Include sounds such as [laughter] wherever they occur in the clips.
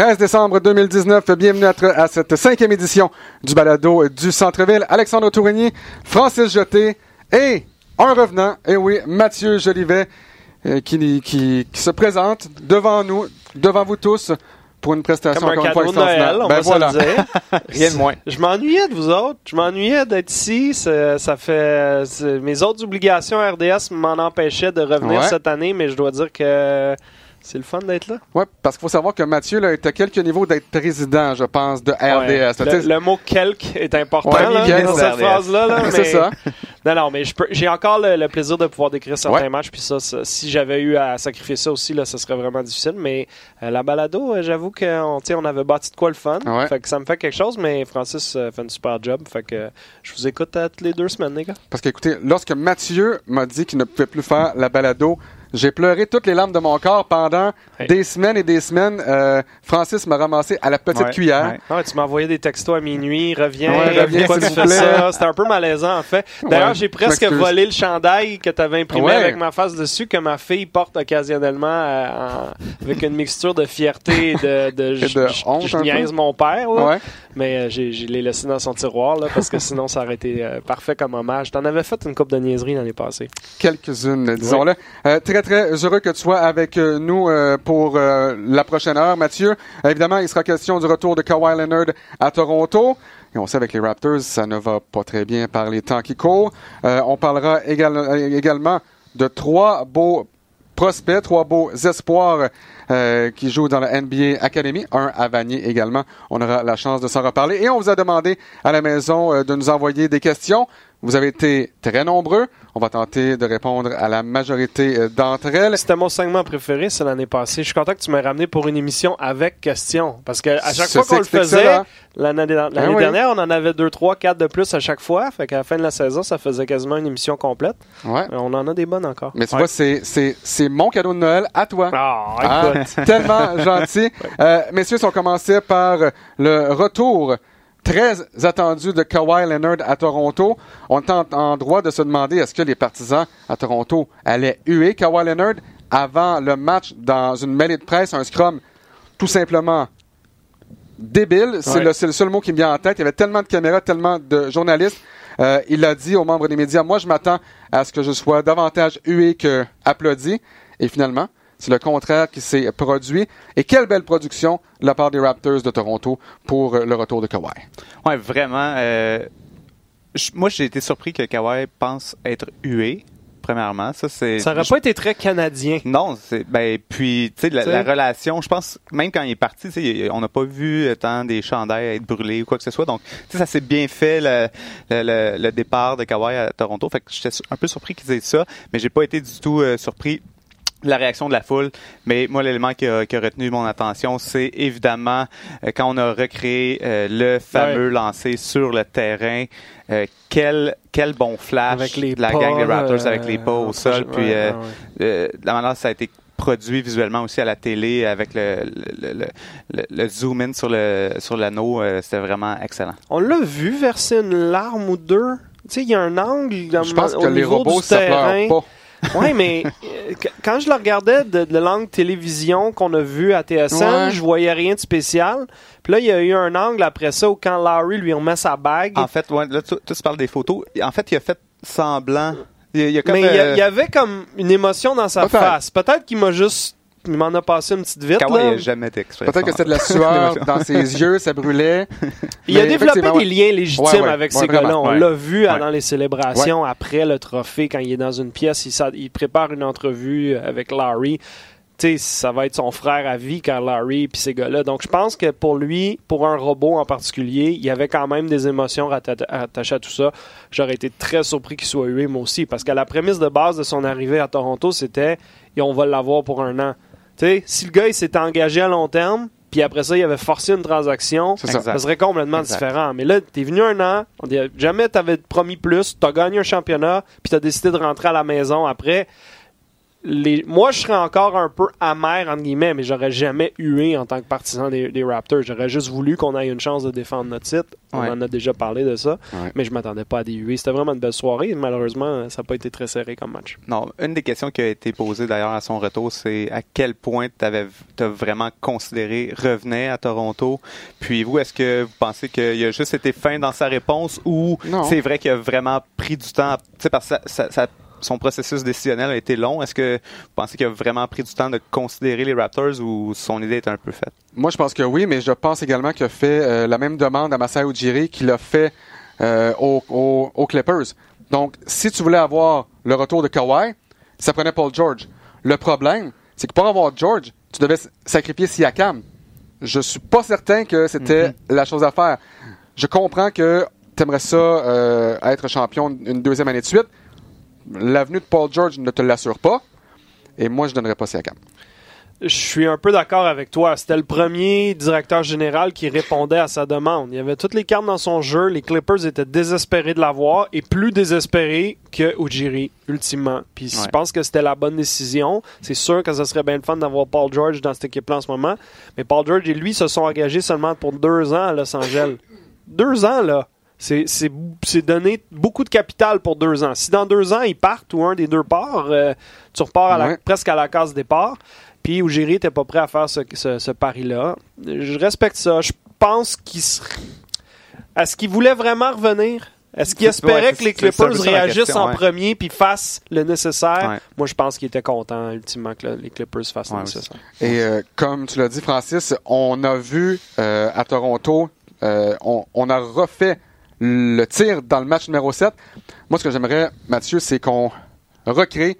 13 décembre 2019. Bienvenue à, à cette cinquième édition du balado du Centre-Ville. Alexandre Tourigny, Francis Jeté et un revenant, et oui, Mathieu Jolivet, euh, qui, qui, qui se présente devant nous, devant vous tous, pour une prestation Comme un encore une fois Noël, on Ben va voilà. se le dire. [laughs] Rien de moins. Je m'ennuyais de vous autres. Je m'ennuyais d'être ici. Ça, fait mes autres obligations RDS m'en empêchaient de revenir Ouais. cette année, mais je dois dire que c'est le fun d'être là? Ouais, parce qu'il faut savoir que Mathieu là, est à quelques niveaux d'être président, je pense, de RDS. Ouais. Le, le mot quelque est important Ouais, là, dans cette phrase-là. là, [laughs] C'est ça. Non, non, mais j'ai encore le, le plaisir de pouvoir décrire certains Ouais. matchs. Puis ça, ça, si j'avais eu à sacrifier ça aussi, là, ça serait vraiment difficile. Mais euh, la balado, euh, j'avoue qu'on on avait bâti de quoi le fun. Fait que ça me fait quelque chose, mais Francis euh, fait une super job. Fait que je vous écoute euh, toutes les deux semaines, les gars. Parce qu'écoutez, lorsque Mathieu m'a dit qu'il ne pouvait plus faire la balado, j'ai pleuré toutes les larmes de mon corps pendant Hey. des semaines et des semaines. Euh, Francis m'a ramassé à la petite Ouais, cuillère. ouais. Ah, tu m'as envoyé des textos à minuit, reviens, Ouais, reviens, s'il vous plaît. C'était un peu malaisant, en fait. D'ailleurs, j'ai presque volé le chandail que tu avais imprimé avec ma face dessus, que ma fille porte occasionnellement euh, en- avec une mixture de fierté et de, de, [laughs] Et de honte je niaise mon père, là. Mais euh, j'ai, je l'ai laissé dans son tiroir, là, parce que [laughs] sinon, ça aurait été parfait comme hommage. T'en avais fait une coupe de niaiserie l'année passée. Quelques-unes, disons-le. Euh, très, heureux que tu sois avec euh, nous euh, pour euh, la prochaine heure, Mathieu. Évidemment, il sera question du retour de Kawhi Leonard à Toronto. Et on sait avec les Raptors, ça ne va pas très bien par les temps qui courent. On parlera égal- également de trois beaux prospects, trois beaux espoirs qui jouent dans la NBA Academy. Un à Vanier également. On aura la chance de s'en reparler. Et on vous a demandé à la maison de nous envoyer des questions. Vous avez été très nombreux. On va tenter de répondre à la majorité euh, d'entre elles. C'était mon segment préféré, c'est l'année passée. Je suis content que tu m'aies ramené pour une émission avec questions. Parce que à chaque Ceci fois qu'on le faisait, l'année oui. dernière, on en avait deux, trois, quatre de plus à chaque fois. Fait qu'à la fin de la saison, ça faisait quasiment une émission complète. Ouais. Euh, On en a des bonnes encore. Mais tu Ouais. vois, c'est, c'est, c'est mon cadeau de Noël à toi. Ah, Ah, écoute. [laughs] tellement gentil. [laughs] Euh, messieurs, si on commençait par le retour très attendu de Kawhi Leonard à Toronto, on est en, en droit de se demander est-ce que les partisans à Toronto allaient huer Kawhi Leonard avant le match dans une mêlée de presse, un scrum tout simplement débile. C'est, Ouais. le, c'est le seul mot qui me vient en tête. Il y avait tellement de caméras, tellement de journalistes. Euh, il a dit aux membres des médias, moi je m'attends à ce que je sois davantage hué que applaudi. Et finalement, c'est le contraire qui s'est produit. Et quelle belle production de la part des Raptors de Toronto pour euh, le retour de Kawhi. Ouais, vraiment. euh, moi, j'ai été surpris que Kawhi pense être hué, premièrement. Ça, c'est. Ça aurait pas été très canadien. Non, c'est ben puis tu sais la, relation, je pense même quand il est parti, tu sais, il- on n'a pas vu euh, tant des chandails être brûlés ou quoi que ce soit. Donc, tu sais ça s'est bien fait le, le, le- le départ de Kawhi à Toronto. Fait que j'étais un peu surpris qu'ils aient ça, mais j'ai pas été du tout euh, surpris la réaction de la foule. Mais moi, l'élément qui a, qui a retenu mon attention, c'est évidemment euh, quand on a recréé euh, le fameux lancé sur le terrain. euh, quel, quel bon flash Avec les de la pas, gang des Raptors avec les pas au sol. ouais, Puis euh, ouais, ouais. euh, la manière ça a été produit visuellement aussi à la télé avec le, le, le, le- le zoom in sur le sur l'anneau, euh, c'était vraiment excellent. On l'a vu verser une larme ou deux. Tu sais, il y a un angle dans- Je pense au que les niveau robots, du ça terrain. pleure pas. Oui, mais euh, qu- quand je le regardais de, de l'angle télévision qu'on a vu à TSN, Ouais. je voyais rien de spécial. Puis là, il y a eu un angle après ça où quand Larry lui remet sa bague. En fait, ouais, là, tu, parles des photos. En fait, il a fait semblant. Il, il y a comme, mais il y, euh, avait comme une émotion dans sa face. Peut-être qu'il m'a juste. Il m'en a passé une petite vite. Kawhi là. n'a jamais. Peut-être que c'est de la [laughs] sueur dans ses [laughs] yeux, ça brûlait. [laughs] Il a développé des liens légitimes Ouais, ouais, avec ouais, ces gars-là. On ouais. l'a vu dans les célébrations après le trophée, quand il est dans une pièce, il, prépare une entrevue avec Larry. Tu sais, ça va être son frère à vie quand Larry puis ces gars-là. Donc, je pense que pour lui, pour un robot en particulier, il y avait quand même des émotions attachées à tout ça. J'aurais été très surpris qu'il soit hué, moi aussi, parce que la prémisse de base de son arrivée à Toronto, c'était et on va l'avoir pour un an. Sais, si le gars il s'était engagé à long terme, puis après ça, il avait forcé une transaction, ça. Ça serait complètement Exact. différent. Mais là, t'es venu un an, on dit, jamais t'avais promis plus, t'as gagné un championnat, puis t'as décidé de rentrer à la maison après. Les, moi, je serais encore un peu amer, entre guillemets, mais j'aurais jamais hué en tant que partisan des, des Raptors. J'aurais juste voulu qu'on ait une chance de défendre notre titre. On Ouais. en a déjà parlé de ça, Ouais. mais je m'attendais pas à des huées. C'était vraiment une belle soirée. Malheureusement, ça n'a pas été très serré comme match. Non, une des questions qui a été posée d'ailleurs à son retour, c'est à quel point tu as vraiment considéré revenir à Toronto. Puis vous, est-ce que vous pensez qu'il a juste été fin dans sa réponse ou c'est vrai qu'il a vraiment pris du temps, tu sais, parce que ça- ça- ça- son processus décisionnel a été long. Est-ce que vous pensez qu'il a vraiment pris du temps de considérer les Raptors ou son idée est un peu faite? Moi, je pense que oui, mais je pense également qu'il a fait euh, la même demande à Masai Ujiri qu'il a fait euh, aux, aux- aux Clippers. Donc, si tu voulais avoir le retour de Kawhi, ça prenait Paul George. Le problème, c'est que pour avoir George, tu devais sacrifier Siakam. Je suis pas certain que c'était la chose à faire. Je comprends que tu aimerais ça euh, être champion une deuxième année de suite. L'avenue de Paul George ne te l'assure pas. Et moi, je donnerais pas Siakam. Je suis un peu d'accord avec toi. C'était le premier directeur général qui répondait à sa demande. Il y avait toutes les cartes dans son jeu. Les Clippers étaient désespérés de l'avoir et plus désespérés que Ujiri, ultimement. Puis je pense que c'était la bonne décision. C'est sûr que ce serait bien le fun d'avoir Paul George dans cette équipe-là en ce moment. Mais Paul George et lui se sont engagés seulement pour deux ans à Los Angeles. deux ans, là. C'est- donner beaucoup de capital pour deux ans. Si dans deux ans, ils partent ou un des deux part, euh, tu repars à la- Ouais. presque à la case départ. Puis Ujiri n'était pas prêt à faire ce, ce- ce pari-là. Je respecte ça. Je pense qu'il serait... Est-ce qu'il voulait vraiment revenir? Est-ce qu'il espérait ouais, que les Clippers réagissent question, en ouais. premier puis fassent le nécessaire? Ouais. Moi, je pense qu'il était content, ultimement, que les Clippers fassent le nécessaire. Et euh, comme tu l'as dit, Francis, on a vu euh, à Toronto, euh, on, on a refait le tir dans le match numéro 7. Moi, ce que j'aimerais, Mathieu, c'est qu'on recrée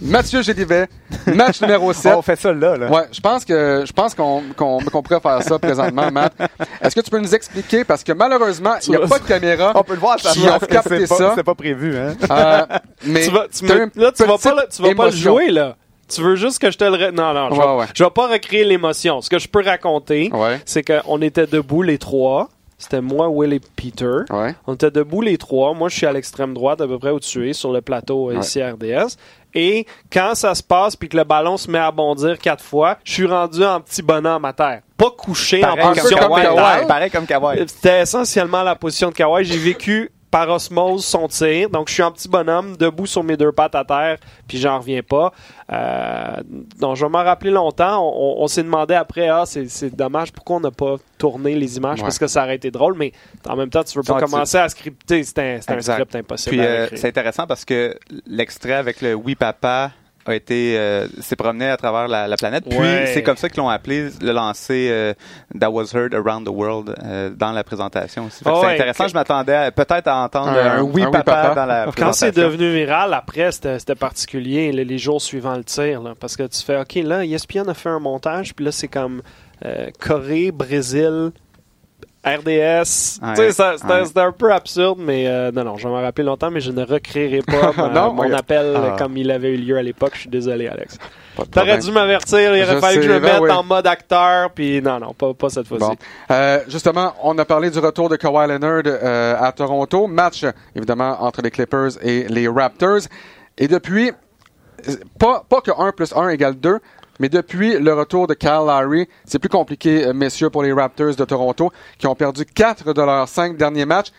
Mathieu Gélivet, match numéro [laughs] 7. Oh, on fait ça là, là. Ouais, je pense que je pense qu'on qu'on pourrait faire ça présentement, Matt. Est-ce que tu peux nous expliquer? Parce que malheureusement, il n'y a pas de caméra. On peut le voir, ça Qui ont capté ça. c'est pas prévu, hein? euh, mais tu vas, tu me- là, tu vas, pas, tu vas pas le jouer, là. Tu veux juste que je te le... re- Non, non, je, Ouais, vais, ouais. je vais pas recréer l'émotion. Ce que je peux raconter, Ouais, c'est qu'on était debout les trois. C'était moi, Will et Peter. ouais. On était debout les trois. Moi, je suis à l'extrême droite, à peu près où tu es, sur le plateau euh, ici à RDS. Et quand ça se passe puis que le ballon se met à bondir quatre fois, je suis rendu en petit bonhomme à terre. Pas couché Pareil en position. Pareil comme Kawhi. C'était essentiellement la position de Kawhi. J'ai vécu par osmose son tir. Donc, je suis un petit bonhomme, debout sur mes deux pattes à terre, puis j'en reviens pas. Euh, donc, je vais m'en rappeler longtemps. On, on- on s'est demandé après, ah, c'est c'est dommage, pourquoi on n'a pas tourné les images, Ouais. parce que ça aurait été drôle, mais en même temps, tu veux pas commencer à scripter. C'était un, script impossible Puis euh, c'est intéressant parce que l'extrait avec le Oui Papa a été euh, s'est promené à travers la, la planète. Puis Ouais. c'est comme ça qu'ils l'ont appelé le lancer euh, That Was Heard Around the World euh, dans la présentation aussi. Fait que c'est ouais, intéressant. que- Je m'attendais à- peut-être à entendre Un- un, Oui un Oui Papa, dans la Quand présentation. c'est devenu viral, après, c'était c'était particulier, là, les jours suivant le tir. là, parce que tu fais, OK, là, ESPN a fait un montage, puis là, c'est comme euh, Corée, Brésil, RDS. Ouais, tu sais, c'était ouais. c'était un peu absurde, mais euh, non, non, je vais m'en rappeler longtemps, mais je ne recréerai pas [laughs] ma- Non, mon appel ah. comme il avait eu lieu à l'époque. Je suis désolé,Alex. Pas de T'aurais dû m'avertir, il aurait fallu que je me ben mette oui. en mode acteur, puis non, non, pas, pas cette fois-ci. Bon. Euh, justement, on a parlé du retour de Kawhi Leonard euh, à Toronto. Match, évidemment, entre les Clippers et les Raptors. Et depuis, pas, pas que 1 plus 1 égale 2, mais depuis le retour de Kyle Lowry, c'est plus compliqué, euh, messieurs, pour les Raptors de Toronto, qui ont perdu 4 de leurs 5 derniers matchs.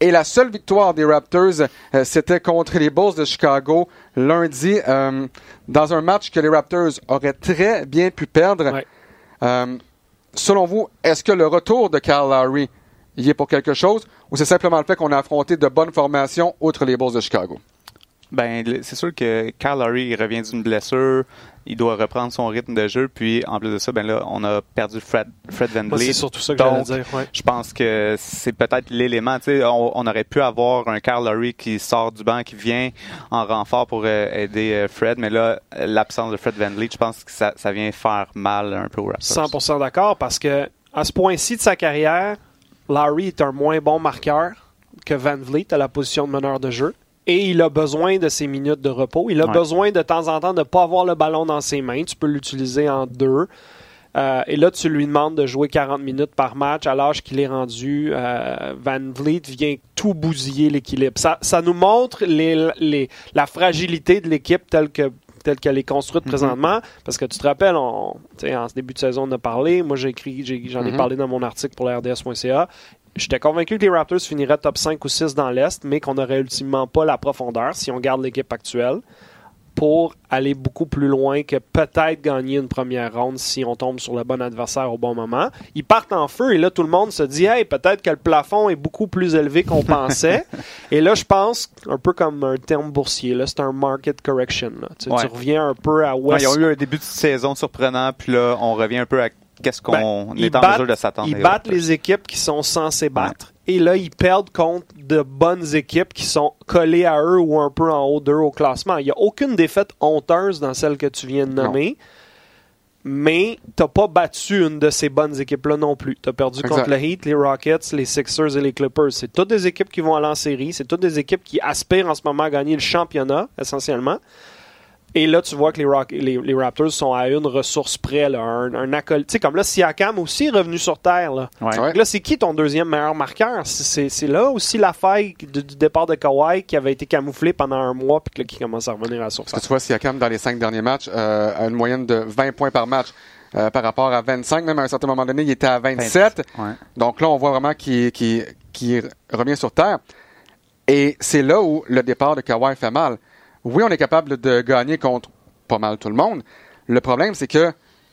Et la seule victoire des Raptors, euh, c'était contre les Bulls de Chicago lundi, euh, dans un match que les Raptors auraient très bien pu perdre. Ouais. Euh, selon vous, est-ce que le retour de Kyle Lowry y est pour quelque chose ou c'est simplement le fait qu'on a affronté de bonnes formations outre les Bulls de Chicago? Ben, c'est sûr que Kyle Lowry il revient d'une blessure, il doit reprendre son rythme de jeu, puis en plus de ça, ben là, on a perdu Fred, Fred Van c'est surtout ça que Donc, dire. ouais. Je pense que c'est peut-être l'élément. On, on aurait pu avoir un Kyle Lowry qui sort du banc, qui vient en renfort pour euh, aider euh, Fred, mais là, l'absence de Fred Van Vliet, je pense que ça, ça vient faire mal un peu aux Raptors. 100% d'accord parce que à ce point-ci de sa carrière, Larry est un moins bon marqueur que Van Vliet à la position de meneur de jeu. Et il a besoin de ses minutes de repos. Il a Ouais. besoin de temps en temps de ne pas avoir le ballon dans ses mains. Tu peux l'utiliser en deux. Euh, et là, tu lui demandes de jouer 40 minutes par match à l'âge qu'il est rendu. Euh, Van Vliet vient tout bousiller l'équilibre. Ça, ça nous montre les, les, la fragilité de l'équipe telle que telle qu'elle est construite Mhm. présentement. Parce que tu te rappelles, on, en ce début de saison, on a parlé. Moi, j'ai écrit, j'en ai Mhm. parlé dans mon article pour la RDS.ca. J'étais convaincu que les Raptors finiraient top 5 ou 6 dans l'Est, mais qu'on n'aurait ultimement pas la profondeur si on garde l'équipe actuelle pour aller beaucoup plus loin que peut-être gagner une première ronde si on tombe sur le bon adversaire au bon moment. Ils partent en feu et là, tout le monde se dit Hey, peut-être que le plafond est beaucoup plus élevé qu'on [laughs] pensait. et là, je pense, un peu comme un terme boursier, c'est un market correction. là. Tu, Ouais. reviens un peu à Ouais, West. ils ont eu un début de saison surprenant, puis là, on revient un peu à qu'est-ce qu'on Ben, est ils en battent- mesure de s'attendre. Ils battent les équipes qui sont censées battre. Et là, ils perdent contre de bonnes équipes qui sont collées à eux ou un peu en haut d'eux au classement. Il n'y a aucune défaite honteuse dans celle que tu viens de nommer. Mais tu n'as pas battu une de ces bonnes équipes-là non plus. Tu as perdu Exact. contre le Heat, les Rockets, les Sixers et les Clippers. C'est toutes des équipes qui vont aller en série. C'est toutes des équipes qui aspirent en ce moment à gagner le championnat, essentiellement. Et là, tu vois que les, Rock- les, les Raptors sont à une ressource près, là, un, un acolyte. Tu sais, comme là, Siakam aussi est revenu sur Terre. Là. Ouais. Là, c'est qui ton deuxième meilleur marqueur? C'est- là aussi la faille du, du départ de Kawhi qui avait été camouflé pendant un mois puis qui commence à revenir à la Parce que surface. tu vois, Siakam, dans les cinq derniers matchs, euh, a une moyenne de 20 points par match euh, par rapport à 25. Même à un certain moment donné, il était à 27. Ouais. Donc là, on voit vraiment qu'il revient sur Terre. Et c'est là où le départ de Kawhi fait mal. Oui, on est capable de gagner contre pas mal tout le monde. Le problème, c'est que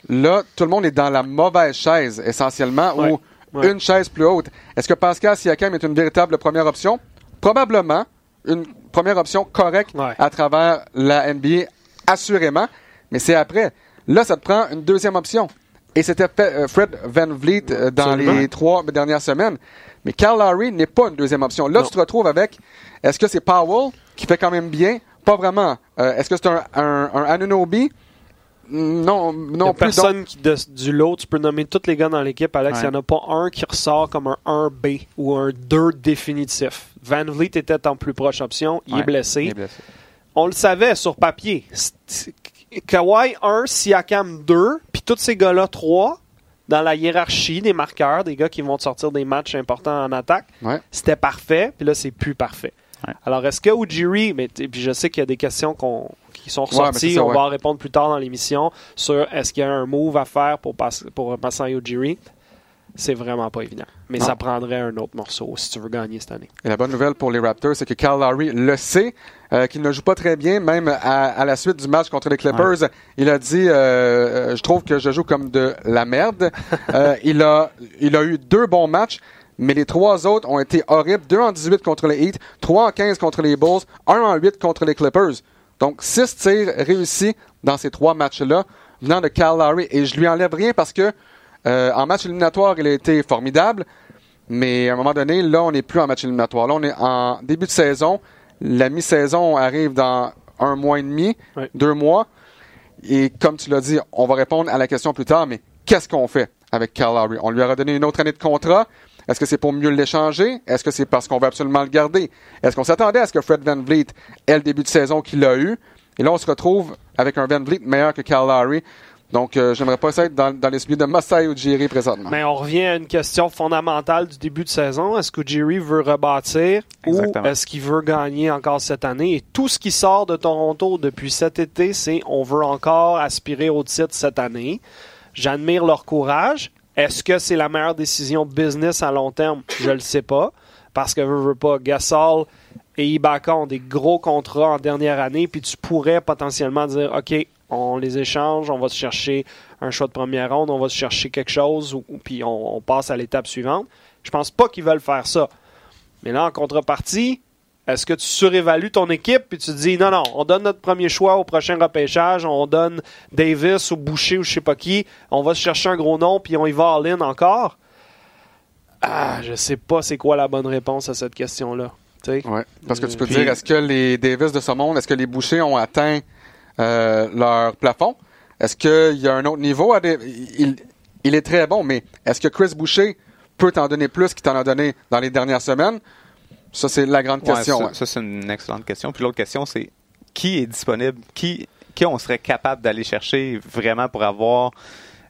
là, tout le monde est dans la mauvaise chaise, essentiellement, ou Ouais. une chaise plus haute. Est-ce que Pascal Siakam est une véritable première option? Probablement. Une première option correcte Ouais. à travers la NBA, assurément. Mais c'est après. Là, ça te prend une deuxième option. Et c'était euh, Fred Van Vliet euh, dans Absolument. les trois dernières semaines. Mais Carl Lowry n'est pas une deuxième option. Là, Non. tu te retrouves avec, est-ce que c'est Powell qui fait quand même bien? Pas vraiment. Euh, est-ce que c'est un, un, un Anunoby? Non, non plus. Donc, personne qui, de- du lot, tu peux nommer tous les gars dans l'équipe, Alex, il Ouais. n'y en a pas un qui ressort comme un 1B ou un 2 définitif. Van Vliet était en plus proche option, il Ouais, est blessé. il est blessé. On le savait sur papier. Kawhi 1, Siakam 2, puis tous ces gars-là 3 dans la hiérarchie des marqueurs, des gars qui vont te sortir des matchs importants en attaque. Ouais. C'était parfait, puis là, c'est plus parfait. Ouais. Alors, est-ce que Ujiri, mais puis je sais qu'il y a des questions qu'on- qui sont ressorties, c'est ça, on ouais. va en répondre plus tard dans l'émission sur est-ce qu'il y a un move à faire pour, passer, pour Masai Ujiri. C'est vraiment pas évident. Mais Non. ça prendrait un autre morceau si tu veux gagner cette année. Et la bonne nouvelle pour les Raptors, c'est que Kyle Lowry le sait, euh, qu'il ne joue pas très bien, même à, à la suite du match contre les Clippers. Il a dit, euh, euh, je trouve que je joue comme de la merde. [laughs] Euh, il a, il a eu deux bons matchs. Mais les trois autres ont été horribles. 2 en 18 contre les Heat, 3 en 15 contre les Bulls, 1 en 8 contre les Clippers. Donc, 6 tirs réussis dans ces trois matchs-là, venant de Kyle Lowry. Et je lui enlève rien parce que euh, en match éliminatoire, il a été formidable. Mais à un moment donné, là, on n'est plus en match éliminatoire. Là, on est en début de saison. La mi-saison arrive dans un mois et demi, deux mois. Et comme tu l'as dit, on va répondre à la question plus tard, mais qu'est-ce qu'on fait avec Kyle Lowry? On lui a redonné une autre année de contrat. Est-ce que c'est pour mieux l'échanger? Est-ce que c'est parce qu'on veut absolument le garder? Est-ce qu'on s'attendait à ce que Fred Van Vliet ait le début de saison qu'il a eu? Et là, on se retrouve avec un Van Vliet meilleur que Lowry. Donc, euh, j'aimerais pas ça être dans, dans les souliers de Masai Ujiri présentement. Mais on revient à une question fondamentale du début de saison. Est-ce que Jerry veut rebâtir Exactement. ou est-ce qu'il veut gagner encore cette année? Et tout ce qui sort de Toronto depuis cet été, c'est on veut encore aspirer au titre cette année. J'admire leur courage. Est-ce que c'est la meilleure décision business à long terme? Je le sais pas. Parce que veux, veux pas, Gasol et Ibaka ont des gros contrats en dernière année, puis tu pourrais potentiellement dire OK, on les échange, on va se chercher un choix de première ronde, on va se chercher quelque chose, ou, puis on, on passe à l'étape suivante. Je pense pas qu'ils veulent faire ça. Mais là, en contrepartie, est-ce que tu surévalues ton équipe puis tu te dis non, non, on donne notre premier choix au prochain repêchage, on donne Davis ou Boucher ou je sais pas qui, on va se chercher un gros nom puis on y va all-in encore? Ah, je sais pas c'est quoi la bonne réponse à cette question-là. Ouais. Parce que tu peux Puis- dire, est-ce que les Davis de ce monde, est-ce que les Bouchers ont atteint euh, leur plafond? Est-ce qu'il y a un autre niveau? À des- il, il est très bon, mais est-ce que Chris Boucher peut t'en donner plus qu'il t'en a donné dans les dernières semaines? Ça, c'est la grande Ouais, question. ça, ouais. ça, c'est une excellente question. Puis l'autre question, c'est qui est disponible? Qui, qui on serait capable d'aller chercher vraiment pour avoir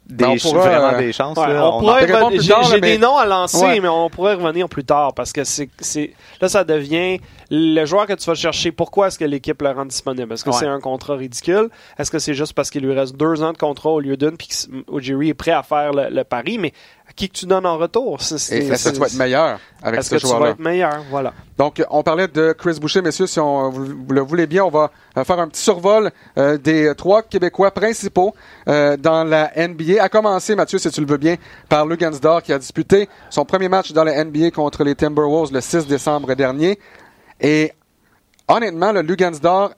des, Ben, on pourra, vraiment euh, des chances. Ouais, là? on On pourrait J'ai tard, là, j'ai mais- des noms à lancer, Ouais. mais on pourrait revenir plus tard parce que c'est c'est- là ça devient le joueur que tu vas chercher. Pourquoi est-ce que l'équipe le rend disponible? Est-ce que Ouais. c'est un contrat ridicule? Est-ce que c'est juste parce qu'il lui reste deux ans de contrat au lieu d'une puis que Ojiri est prêt à faire le, le pari? Mais qui que tu donnes en retour? C'est- est-ce que tu vas être meilleur avec Est-ce ce que tu vas joueur-là? être meilleur? Voilà. Donc, on parlait de Chris Boucher, messieurs. Si on, vous, vous le voulez bien, on va euh, faire un petit survol euh, des trois Québécois principaux euh, dans la NBA. À commencer, Mathieu, si tu le veux bien, par Lugansdor qui a disputé son premier match dans la NBA contre les Timberwolves le 6 décembre dernier. Et honnêtement, le Lugansdor,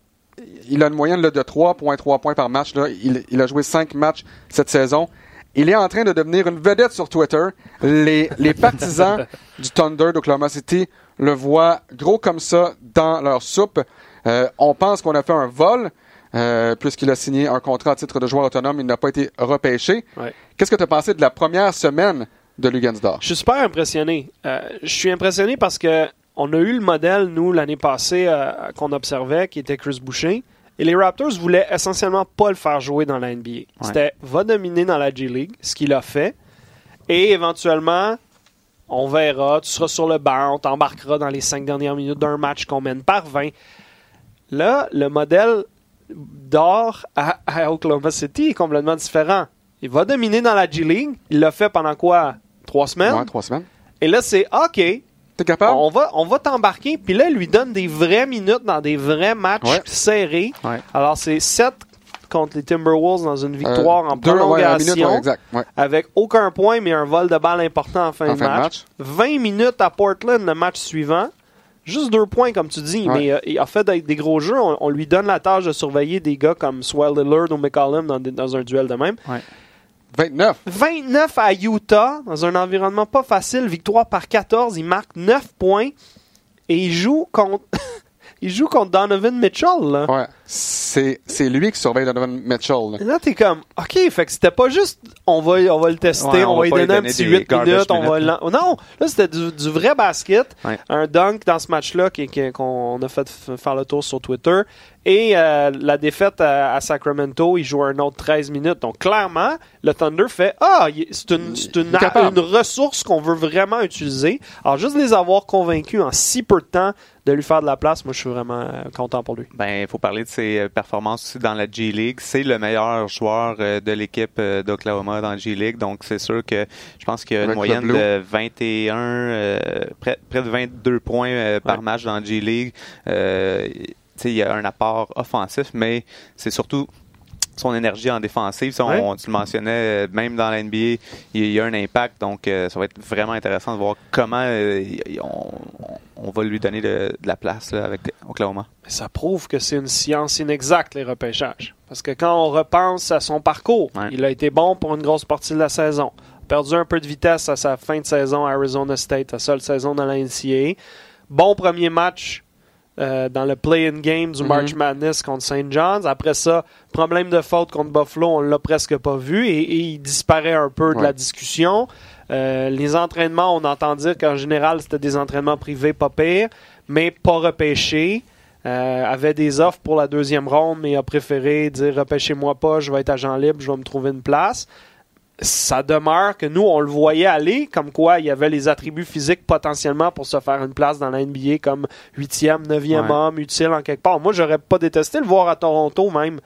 il a une moyenne là, de 3,3 points par match. Là. Il, il a joué 5 matchs cette saison. Il est en train de devenir une vedette sur Twitter. Les, les [laughs] partisans du Thunder d'Oklahoma City le voient gros comme ça dans leur soupe. Euh, on pense qu'on a fait un vol, euh, puisqu'il a signé un contrat à titre de joueur autonome. Il n'a pas été repêché. Ouais. Qu'est-ce que tu as pensé de la première semaine de Lugansdor? Je suis super impressionné. Euh, je suis impressionné parce que on a eu le modèle, nous, l'année passée, euh, qu'on observait, qui était Chris Boucher. Et les Raptors voulaient essentiellement pas le faire jouer dans la NBA. C'était va dominer dans la G League, ce qu'il a fait. Et éventuellement, on verra, tu seras sur le banc, on t'embarquera dans les cinq dernières minutes d'un match qu'on mène par 20. Là, le modèle d'or à, à Oklahoma City est complètement différent. Il va dominer dans la G League. Il l'a fait pendant quoi? Trois semaines? Ouais, trois semaines. Et là, c'est OK, T'es capable? on va, on va t'embarquer. Puis là, il lui donne des vraies minutes dans des vrais matchs Ouais. serrés. Ouais. Alors, c'est 7 contre les Timberwolves dans une victoire Euh, en deux, prolongation. minute, exact. Avec aucun point, mais un vol de balle important en fin, En de, fin de match. match. 20 minutes à Portland, le match suivant. Juste deux points, comme tu dis, mais euh, il a fait des, des gros jeux. On, on lui donne la tâche de surveiller des gars comme soit Lillard ou McCollum dans un duel de même. 29. 29 à Utah, dans un environnement pas facile, victoire par 14, il marque 9 points et il joue contre [laughs] il joue contre Donovan Mitchell là. Ouais. C'est, c'est lui qui surveille Donovan Mitchell. là. Et Là, t'es comme, OK, fait que c'était pas juste, on va, on va le tester, Ouais, on, on va lui donner lui un donner petit des 8 garbage minutes, on va l'en- Non, là, c'était du, du vrai basket. Ouais. Un dunk dans ce match-là qu'on a fait faire le tour sur Twitter. Et euh, la défaite à, à Sacramento, il joue un autre 13 minutes. Donc, clairement, le Thunder fait Ah, c'est une, c'est une, une ressource qu'on veut vraiment utiliser. Alors, juste les avoir convaincus en si peu de temps de lui faire de la place, moi, je suis vraiment euh, content pour lui. Ben, il faut parler de ses euh, performances aussi dans la G League. C'est le meilleur joueur euh, de l'équipe euh, d'Oklahoma dans la G League, donc c'est sûr que je pense qu'il y a une Avec moyenne de 21, euh, près, près de 22 points euh, par Ouais. match dans la G League. Euh, il y a un apport offensif, mais c'est surtout son énergie en défensive. Ça, on- tu le mentionnais, euh, même dans la NBA, il y a un impact. Donc, euh, ça va être vraiment intéressant de voir comment euh, on, on va lui donner de, de la place là, avec Oklahoma. Mais ça prouve que c'est une science inexacte, les repêchages. Parce que quand on repense à son parcours, Ouais. il a été bon pour une grosse partie de la saison. Perdu un peu de vitesse à sa fin de saison à Arizona State, sa seule saison dans la NCAA. Bon premier match euh, dans le play-in game du Mhm. March Madness contre St. John's. Après ça, problème de faute contre Buffalo, on l'a presque pas vu et, et il disparaît un peu de Ouais. la discussion. Euh, les entraînements, on entend dire qu'en général, c'était des entraînements privés pas pires, mais pas repêchés. Euh, avait des offres pour la deuxième ronde, mais a préféré dire repêchez-moi pas, je vais être agent libre, je vais me trouver une place. Ça demeure que nous, on le voyait aller, comme quoi il y avait les attributs physiques potentiellement pour se faire une place dans la NBA comme huitième, neuvième homme, utile en quelque part. Moi, j'aurais pas détesté le voir à Toronto même.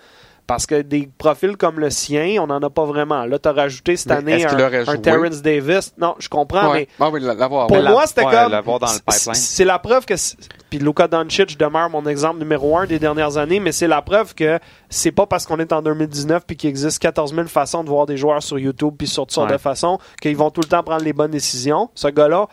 Parce que des profils comme le sien, on n'en a pas vraiment. Là, tu as rajouté cette Mais année un, un? Terrence Davis. Non, je comprends, mais. Ah oui, pour moi, c'était Ouais, comme. c'est- la preuve que. Puis Luka Doncic demeure mon exemple numéro un des dernières années, mais c'est la preuve que c'est pas parce qu'on est en 2019 puis qu'il existe 14 000 façons de voir des joueurs sur YouTube puis sur toutes sortes Ouais. de façons qu'ils vont tout le temps prendre les bonnes décisions. Ce gars-là,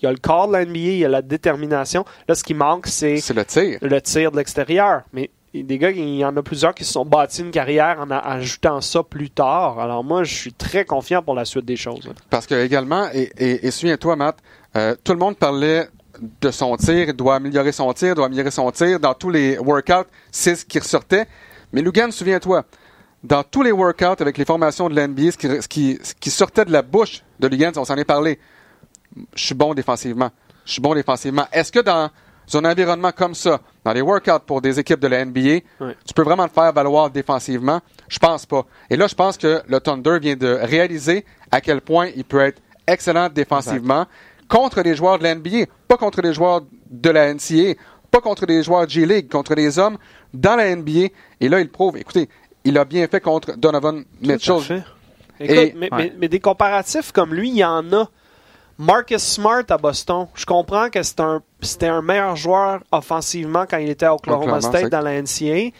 il a le corps de la NBA, il a la détermination. Là, ce qui manque, c'est C'est le tir. le tir de l'extérieur. Mais des gars, il y en a plusieurs qui se sont bâtis une carrière en ajoutant ça plus tard. Alors moi, je suis très confiant pour la suite des choses. Parce que également, et, souviens-toi, Matt, euh, tout le monde parlait de son tir, il doit améliorer son tir, doit améliorer son tir. Dans tous les workouts, c'est ce qui ressortait. Mais Lugan, souviens-toi, dans tous les workouts avec les formations de l'NBA, ce qui sortait de la bouche de Lugan, on s'en est parlé, je suis bon défensivement. Je suis bon défensivement. Est-ce que dans un environnement comme ça, dans les workouts pour des équipes de la NBA, tu peux vraiment le faire valoir défensivement? Je pense pas. Et là, je pense que le Thunder vient de réaliser à quel point il peut être excellent défensivement contre les joueurs de la NBA, pas contre les joueurs de la NCAA, pas contre les joueurs G-League, contre les hommes dans la NBA. Et là, il prouve, écoutez, il a bien fait contre Donovan Mitchell. Tout à fait. Écoute, Et- mais, ouais. mais- mais des comparatifs comme lui, il y en a. Marcus Smart à Boston, je comprends que un, c'était un meilleur joueur offensivement quand il était à Oklahoma State dans la NCAA.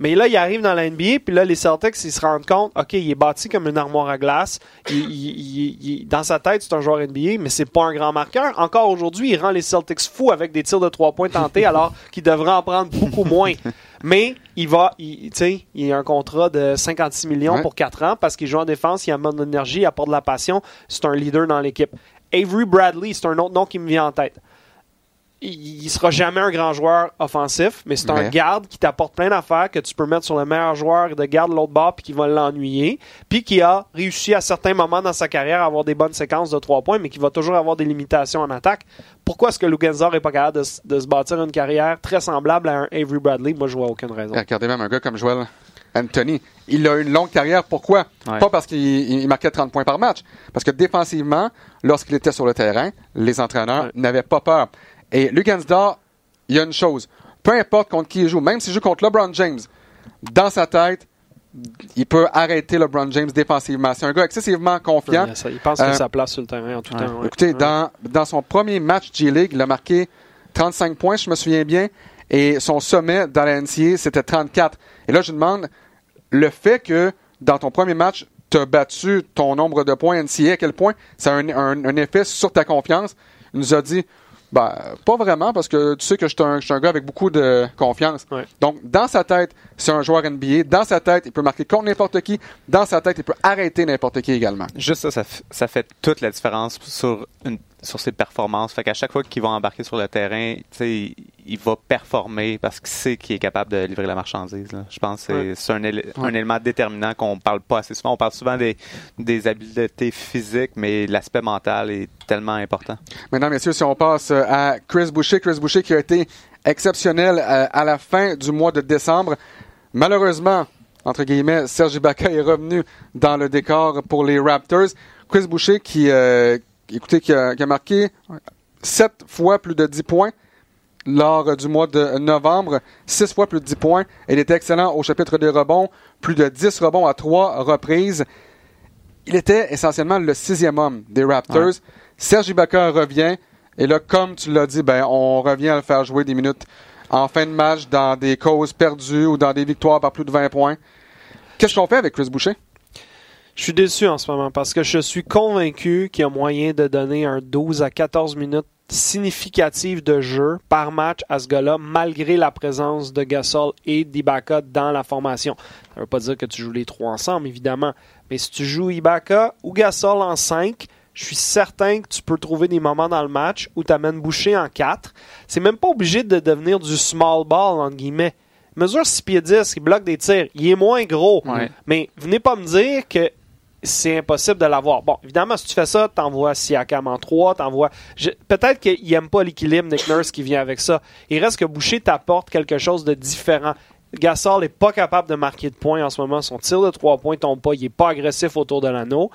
Mais là, il arrive dans la NBA, puis là, les Celtics, ils se rendent compte, OK, il est bâti comme une armoire à glace. Il- il- il- il- dans sa tête, c'est un joueur NBA, mais c'est pas un grand marqueur. Encore aujourd'hui, il rend les Celtics fous avec des tirs de trois points tentés, alors [laughs] qu'il devrait en prendre beaucoup moins. Mais il va, il, tu sais, il a un contrat de 56 millions Ouais. pour 4 ans parce qu'il joue en défense, il amène de l'énergie, il apporte de la passion. C'est un leader dans l'équipe. Avery Bradley, c'est un autre nom qui me vient en tête il, il sera jamais un grand joueur offensif, mais c'est un garde qui t'apporte plein d'affaires que tu peux mettre sur le meilleur joueur de garde de l'autre bord puis qui va l'ennuyer, puis qui a réussi à certains moments dans sa carrière à avoir des bonnes séquences de trois points, mais qui va toujours avoir des limitations en attaque. Pourquoi est-ce que Lugensor est pas capable de se bâtir une carrière très semblable à un Avery Bradley? Moi, je vois aucune raison. Regardez même un gars comme Joel Anthony. Il a une longue carrière. Pourquoi? Ouais. Pas parce qu'il il marquait 30 points par match. Parce que défensivement, lorsqu'il était sur le terrain, les entraîneurs Ouais. n'avaient pas peur. Et Lugansdor, il y a une chose. Peu importe contre qui il joue, même s'il joue contre LeBron James, dans sa tête, il peut arrêter LeBron James défensivement. C'est un gars excessivement confiant. Il, il pense qu'il Euh, sa place sur le terrain en tout ouais. temps. ouais. Écoutez, Ouais. dans, dans son premier match G-League, il a marqué 35 points, je me souviens bien, et son sommet dans la NCAA, c'était 34. Et là, je demande, le fait que dans ton premier match, tu as battu ton nombre de points NCAA, à quel point ça a un, un- un effet sur ta confiance? Il nous a dit, ben, pas vraiment, parce que tu sais que je suis un, gars avec beaucoup de confiance. Ouais. Donc, dans sa tête, c'est un joueur NBA. Dans sa tête, il peut marquer contre n'importe qui. Dans sa tête, il peut arrêter n'importe qui également. Juste ça, ça, f- ça fait toute la différence sur, une, sur ses performances. Fait qu'à chaque fois qu'il va embarquer sur le terrain, il, va performer parce qu'il sait qu'il est capable de livrer la marchandise. là. Je pense que c'est Ouais. un, éle- Ouais. un élément déterminant qu'on parle pas assez souvent. On parle souvent des, des habiletés physiques, mais l'aspect mental est tellement important. Mesdames, Messieurs, si on passe euh, à Chris Boucher, Chris Boucher qui a été exceptionnel euh, à la fin du mois de décembre. Malheureusement, entre guillemets, Serge Ibaka est revenu dans le décor pour les Raptors. Chris Boucher qui, euh, écoutez, qui a, qui a marqué sept fois plus de 10 points lors du mois de novembre, six fois plus de 10 points. Il était excellent au chapitre des rebonds, plus de 10 rebonds à trois reprises. Il était essentiellement le sixième homme des Raptors. Ouais. Serge Ibaka revient. Et là, comme tu l'as dit, ben, on revient à le faire jouer des minutes en fin de match dans des causes perdues ou dans des victoires par plus de 20 points. Qu'est-ce qu'on fait avec Chris Boucher? Je suis déçu en ce moment parce que je suis convaincu qu'il y a moyen de donner un 12 à 14 minutes significatives de jeu par match à ce gars-là, malgré la présence de Gasol et d'Ibaka dans la formation. Ça ne veut pas dire que tu joues les trois ensemble, évidemment. Mais si tu joues Ibaka ou Gasol en 5, je suis certain que tu peux trouver des moments dans le match où tu amènes Boucher en 4. C'est même pas obligé de devenir du small ball, entre guillemets. Il Mesure 6 pieds 10, il bloque des tirs. Il est moins gros. Ouais. Mais venez pas me dire que c'est impossible de l'avoir. Bon, évidemment, si tu fais ça, t'envoies Siakam en 3, t'envoies... Peut-être qu'il aime pas l'équilibre, Nick Nurse, qui vient avec ça. Il reste que Boucher t'apporte quelque chose de différent. Gasol n'est pas capable de marquer de points en ce moment. Son tir de 3 points tombe pas. Il est pas agressif autour de l'anneau.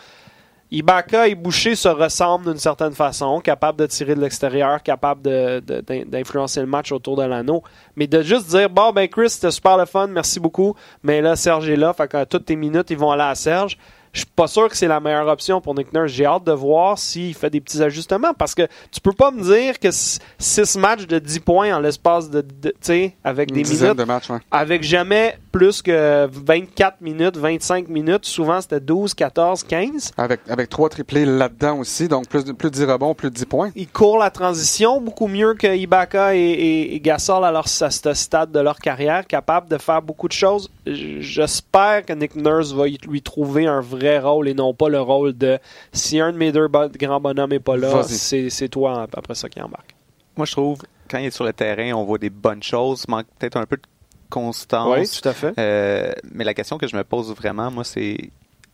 Ibaka et Boucher se ressemblent d'une certaine façon, capable de tirer de l'extérieur, capable de- de- d'in- d'influencer le match autour de l'anneau. Mais de juste dire, bon, ben Chris, c'était super le fun, merci beaucoup, mais là, Serge est là, fait que toutes tes minutes, ils vont aller à Serge. Je suis pas sûr que c'est la meilleure option pour Nick Nurse. J'ai hâte de voir s'il fait des petits ajustements parce que tu peux pas me dire que 6 matchs de 10 points en l'espace de, de- tu sais, avec Une des minutes de matchs, ouais. avec jamais plus que 24 minutes, 25 minutes. Souvent, c'était 12, 14, 15. Avec, avec trois triplés là-dedans aussi, donc plus de, plus de 10 rebonds, plus de 10 points. Ils courent la transition beaucoup mieux que Ibaka et, et- et Gasol à, leur, à ce stade de leur carrière, capables de faire beaucoup de choses. J'espère que Nick Nurse va lui trouver un vrai rôle et non pas le rôle de si un de mes deux bo- grands bonhommes n'est pas là, c'est c'est toi après ça qui embarque. Moi, je trouve, quand il est sur le terrain, on voit des bonnes choses, manque peut-être un peu de constance. Oui, tout à fait. Euh, mais la question que je me pose vraiment, moi, c'est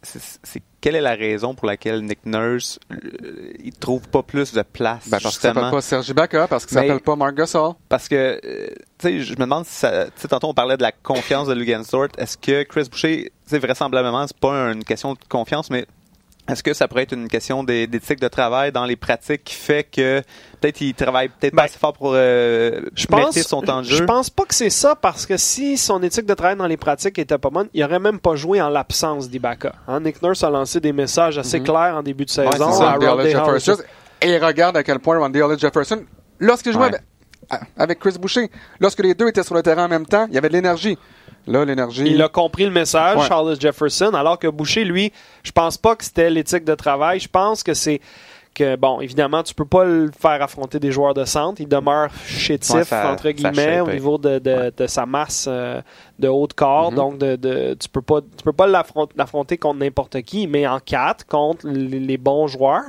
c'est quelle est la raison pour laquelle Nick Nurse, euh, il trouve pas plus de place. Ben, parce qu'il s'appelle pas Sergi Ibaka, parce qu'il s'appelle pas Marc Gasol. Parce que, euh, tu sais, je me demande si ça, tu sais, tantôt on parlait de la confiance de Lugansort. Est-ce que Chris Boucher, tu sais, vraisemblablement, c'est pas une question de confiance, mais est-ce que ça pourrait être une question des- d'éthique de travail dans les pratiques qui fait que peut-être il travaille peut-être Ben, pas assez fort pour euh, Je pense, son temps de je jeu? pense pas que c'est ça parce que si son éthique de travail dans les pratiques était pas bonne, il aurait même pas joué en l'absence d'Ibaka. Hein, Nick Nurse a lancé des messages assez clairs en début de saison Mhm. Ouais, à Jefferson. Et regarde à quel point Rondae Hollis Jefferson, lorsqu'il jouait Ouais. avec, avec Chris Boucher, lorsque les deux étaient sur le terrain en même temps, il y avait de l'énergie. Là, l'énergie. Il a compris le message, Ouais. Charles Jefferson, alors que Boucher, lui, je pense pas que c'était l'éthique de travail. Je pense que c'est que, bon, évidemment, tu peux pas le faire affronter des joueurs de centre. Il demeure chétif, Ouais, ça- entre guillemets, au niveau de, de- de sa masse euh, de haut de corps. Mhm. Donc, de, de- tu peux pas, tu peux pas l'affron- l'affronter contre n'importe qui, mais en 4, contre les bons joueurs.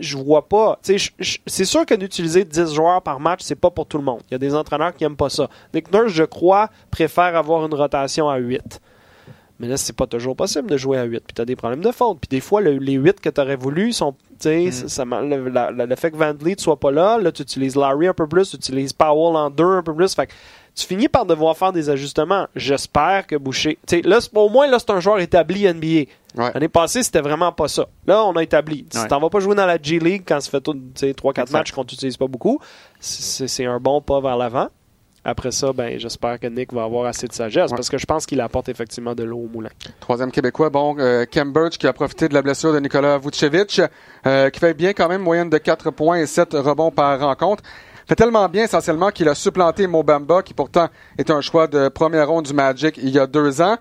Je vois pas. C'est sûr que d'utiliser 10 joueurs par match, c'est pas pour tout le monde. Il y a des entraîneurs qui aiment pas ça. Nick Nurse, je crois, préfère avoir une rotation à 8. Mais là, c'est pas toujours possible de jouer à 8. Puis tu as des problèmes de faute. Puis des fois, le- les 8 que tu aurais voulu sont. tu sais, ça- ça m'a- le, la- la- le fait que Van Vliet soit pas là, là, tu utilises Larry un peu plus, tu utilises Powell en 2 un peu plus. Fait que tu finis par devoir faire des ajustements. J'espère que Boucher. Là, au moins, là, c'est un joueur établi NBA. Ouais. L'année passée, c'était vraiment pas ça. Là, on a établi. Si Ouais. t'en vas pas jouer dans la G League quand ça fait 3-4 Exact. matchs qu'on t'utilise pas beaucoup, c'est un bon pas vers l'avant. Après ça, ben, j'espère que Nick va avoir assez de sagesse Ouais. parce que je pense qu'il apporte effectivement de l'eau au moulin. Troisième Québécois, bon, euh, Birch qui a profité de la blessure de Nicolas Vucevic, euh, qui fait bien quand même moyenne de 4 points et 7 rebonds par rencontre. Fait tellement bien essentiellement qu'il a supplanté Mobamba, qui pourtant est un choix de première ronde du Magic il y a deux ans.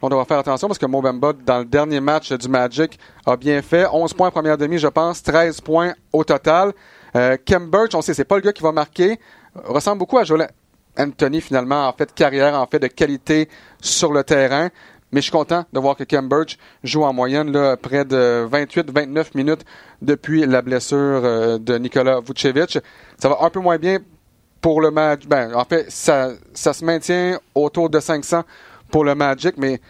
On devra faire attention parce que Mobamba, dans le dernier match du Magic, a bien fait. 11 points première demi, je pense, 13 points au total. Euh, Birch, on sait, c'est pas le gars qui va marquer. Ressemble beaucoup à Joel Anthony, finalement, en fait, de carrière, en fait, de qualité sur le terrain. Mais je suis content de voir que Kem Birch joue en moyenne là, près de 28-29 minutes depuis la blessure euh, de Nikola Vucevic. Ça va un peu moins bien pour le match. Ben, en fait, ça, ça se maintient autour de 500 pour le Magic, mais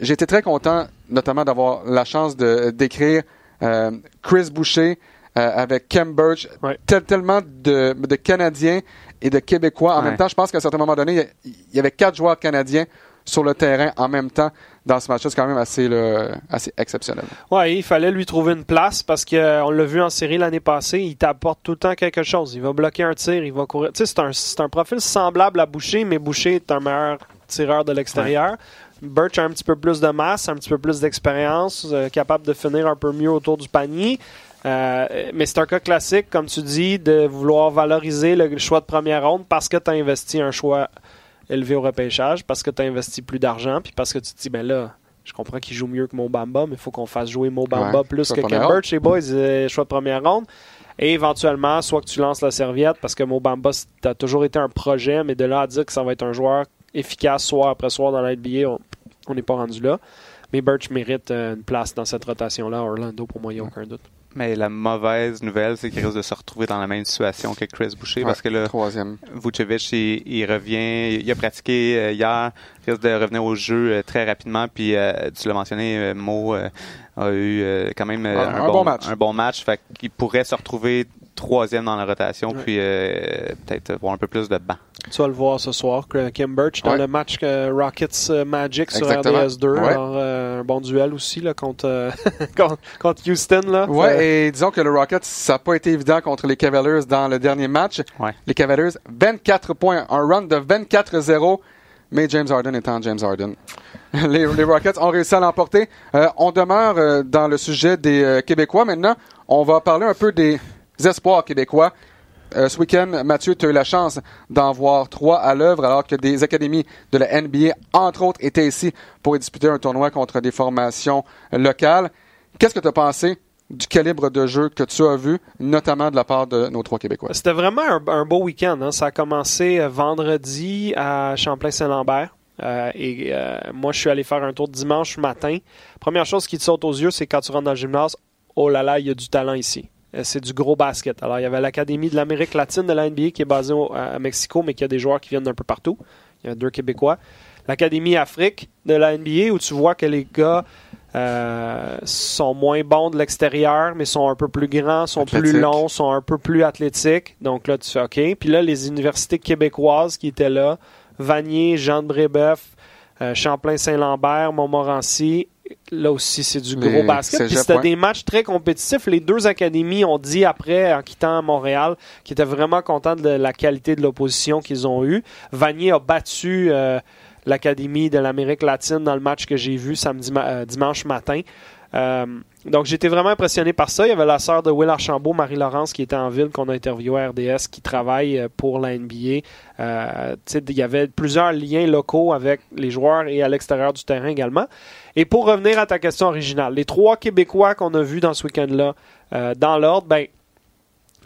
été très content, notamment d'avoir la chance de d'écrire euh, Chris Boucher euh, avec Kem Birch, Ouais. tel- tellement de, de Canadiens et de Québécois. En Ouais. même temps, je pense qu'à un certain moment donné, il y avait quatre joueurs canadiens sur le terrain en même temps dans ce match-là. C'est quand même assez, là, assez exceptionnel. Ouais, il fallait lui trouver une place parce qu'on l'a vu en série l'année passée, il t'apporte tout le temps quelque chose. Il va bloquer un tir, il va courir. Tu sais, c'est un, c'est un profil semblable à Boucher, mais Boucher est un meilleur tireur de l'extérieur. Birch a un petit peu plus de masse, un petit peu plus d'expérience, euh, capable de finir un peu mieux autour du panier. Euh, mais c'est un cas classique, comme tu dis, de vouloir valoriser le choix de première ronde parce que tu as investi un choix élevé au repêchage, parce que tu as investi plus d'argent, puis parce que tu te dis, ben là, je comprends qu'il joue mieux que Mobamba, mais il faut qu'on fasse jouer Mobamba Ouais, plus que Birch, les boys, euh, choix de première ronde. Et éventuellement, soit que tu lances la serviette, parce que Mobamba, tu as toujours été un projet, mais de là à dire que ça va être un joueur efficace soir après soir dans la NBA, on- n'est pas rendu là. Mais Birch mérite euh, une place dans cette rotation-là Orlando, pour moi, il n'y a aucun doute. Mais la mauvaise nouvelle, c'est qu'il risque de se retrouver dans la même situation que Chris Boucher parce que là, Troisième. Vucevic, il, il revient, il a pratiqué euh, hier, il risque de revenir au jeu euh, très rapidement. Puis euh, tu l'as mentionné, Mo euh, a eu euh, quand même Un- un bon match. Un bon match, fait qu'il pourrait se retrouver troisième dans la rotation, Ouais. puis euh, peut-être avoir un peu plus de banc. Tu vas le voir ce soir, Kim Birch, dans Ouais. le match Rockets euh, Magic sur Exactement. RDS2. Ouais. Alors, euh, un bon duel aussi là, contre, euh, [laughs] contre, contre Houston. Là. Ouais, et disons que le Rockets, ça n'a pas été évident contre les Cavaliers dans le dernier match. Ouais. Les Cavaliers, 24 points, un run de 24-0, mais James Harden étant James Harden. [laughs] Les, les Rockets ont réussi à l'emporter. Euh, on demeure euh, dans le sujet des euh, Québécois. Maintenant, on va parler un peu des espoirs québécois. Euh, ce week-end, Mathieu, tu as eu la chance d'en voir trois à l'œuvre, alors que des académies de la NBA, entre autres, étaient ici pour disputer un tournoi contre des formations locales. Qu'est-ce que tu as pensé du calibre de jeu que tu as vu, notamment de la part de nos trois Québécois? C'était vraiment un, beau week-end. hein. Ça a commencé euh, vendredi à Champlain-Saint-Lambert. Euh, et moi, je suis allé faire un tour dimanche matin. Première chose qui te saute aux yeux, c'est quand tu rentres dans le gymnase, oh là là, il y a du talent ici. Euh, C'est du gros basket. Alors, il y avait l'Académie de l'Amérique latine de la NBA qui est basée au- à Mexico, mais qui a des joueurs qui viennent d'un peu partout. Il y a deux Québécois. L'Académie Afrique de la NBA, où tu vois que les gars euh, sont moins bons de l'extérieur, mais sont un peu plus grands, sont Athlétique. plus longs, sont un peu plus athlétiques. Donc là, tu fais OK. Puis là, les universités québécoises qui étaient là, Vanier, Jean de Brébeuf, euh, Champlain-Saint-Lambert, Montmorency, là aussi, c'est du gros basket. Puis c'était des matchs très compétitifs. Les deux académies ont dit après, en quittant Montréal, qu'ils étaient vraiment contents de la qualité de l'opposition qu'ils ont eue. Vanier a battu euh, l'Académie de l'Amérique latine dans le match que j'ai vu samedi ma- euh, dimanche matin. Donc j'étais vraiment impressionné par ça. Il y avait la sœur de Will Archambault, Marie-Laurence, qui était en ville, qu'on a interviewé à RDS, qui travaille euh, pour la NBA. Euh, il y avait plusieurs liens locaux avec les joueurs et à l'extérieur du terrain également. Et pour revenir à ta question originale, les trois Québécois qu'on a vus dans ce week-end-là, euh, dans l'ordre, ben,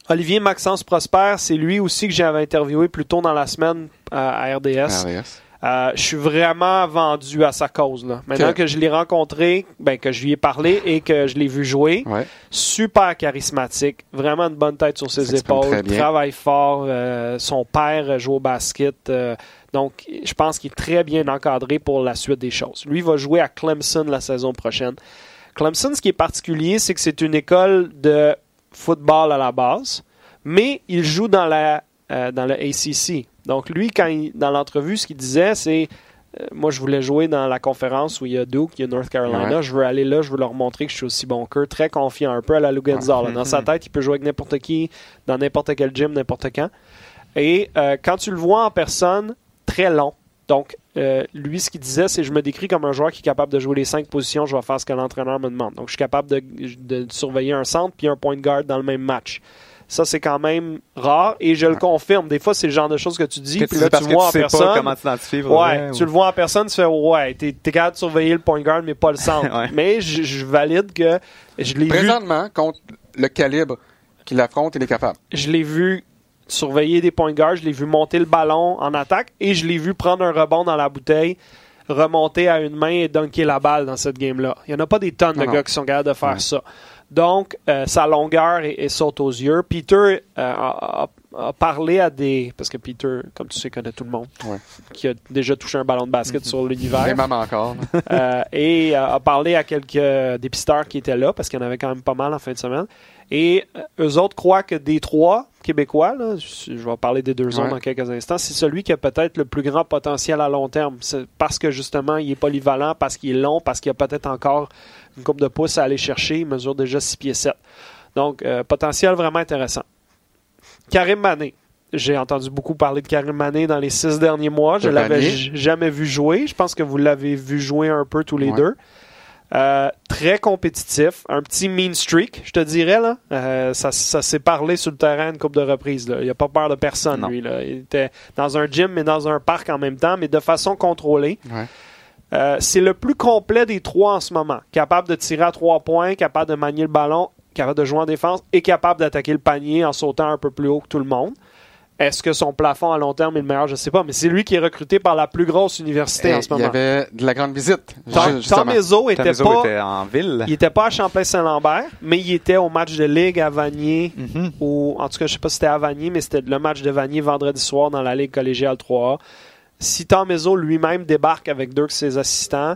Olivier Maxence Prosper, c'est lui aussi que j'avais interviewé plus tôt dans la semaine à RDS. RDS. Euh, je suis vraiment vendu à sa cause. Là. Maintenant que je l'ai rencontré, ben, que je lui ai parlé et que je l'ai vu jouer, Ouais. super charismatique, vraiment une bonne tête sur ses épaules, travaille fort. euh, son père joue au basket, euh, donc je pense qu'il est très bien encadré pour la suite des choses. Lui va jouer à Clemson la saison prochaine. Clemson, ce qui est particulier, c'est que c'est une école de football à la base, mais il joue dans la euh, dans le ACC. Donc lui, quand il- dans l'entrevue, ce qu'il disait, c'est euh, moi, je voulais jouer dans la conférence où il y a Duke, il y a North Carolina. Ouais. Je veux aller là, je veux leur montrer que je suis aussi bon qu'eux. Très confiant, un peu à la Luganzar. là. Dans sa tête, il peut jouer avec n'importe qui, dans n'importe quel gym, n'importe quand. Et euh, quand tu le vois en personne, très long. Donc, euh, lui, ce qu'il disait, c'est je me décris comme un joueur qui est capable de jouer les cinq positions, je vais faire ce que l'entraîneur me demande. Donc, je suis capable de, de surveiller un centre puis un point de garde dans le même match. Ça, c'est quand même rare et je le confirme. Des fois, c'est le genre de choses que tu dis, Que puis tu là, tu que vois en tu sais personne. pas comment t'identifier. pour Ouais, vrai, tu le vois en personne, tu fais ouais, t'es es capable de surveiller le point guard, mais pas le centre. [laughs] Ouais. Mais je, je valide que je l'ai vu, Présentement, contre le calibre qu'il affronte, il est capable. je l'ai vu surveiller des point guards, je l'ai vu monter le ballon en attaque et je l'ai vu prendre un rebond dans la bouteille, remonter à une main et dunker la balle dans cette game-là. Il n'y en a pas des tonnes de Non, gars qui sont capables de faire ça. Donc, euh, sa longueur est, est saute aux yeux. Peter euh, a, parlé à des... Parce que Peter, comme tu sais, connaît tout le monde. Ouais. Qui a déjà touché un ballon de basket sur l'univers. Et même encore. [laughs] Euh, et euh, a parlé à quelques dépisteurs qui étaient là, parce qu'il y en avait quand même pas mal en fin de semaine. Et euh, eux autres croient que des trois Québécois, là, je, vais parler des deux autres Ouais. dans quelques instants, c'est celui qui a peut-être le plus grand potentiel à long terme. Parce que justement, il est polyvalent, parce qu'il est long, parce qu'il y a peut-être encore une coupe de pouces à aller chercher. Il mesure déjà 6 pieds 7. Donc, euh, potentiel vraiment intéressant. Karim Mané. J'ai entendu beaucoup parler de Karim Mané dans les six derniers mois. Je De l'avais jamais vu jouer. Je pense que vous l'avez vu jouer un peu tous les Ouais. deux. Euh, très compétitif, un petit mean streak, je te dirais là. Euh, ça ça s'est parlé sur le terrain une couple de reprises. Là. Il a pas peur de personne Non. lui. Là. Il était dans un gym mais dans un parc en même temps, mais de façon contrôlée. Ouais. Euh, c'est le plus complet des trois en ce moment. Capable de tirer à trois points, capable de manier le ballon, capable de jouer en défense et capable d'attaquer le panier en sautant un peu plus haut que tout le monde. Est-ce que son plafond à long terme est le meilleur? Je ne sais pas, mais c'est lui qui est recruté par la plus grosse université Et en ce il y moment. avait de la grande visite. Tom, Izzo était Tamizo pas, était en ville. il était pas à Champlain-Saint-Lambert, mais il était au match de ligue à Vanier, Mhm. ou en tout cas, je sais pas si c'était à Vanier, mais c'était le match de Vanier vendredi soir dans la ligue collégiale 3A. Si Tom Izzo lui-même débarque avec deux de ses assistants,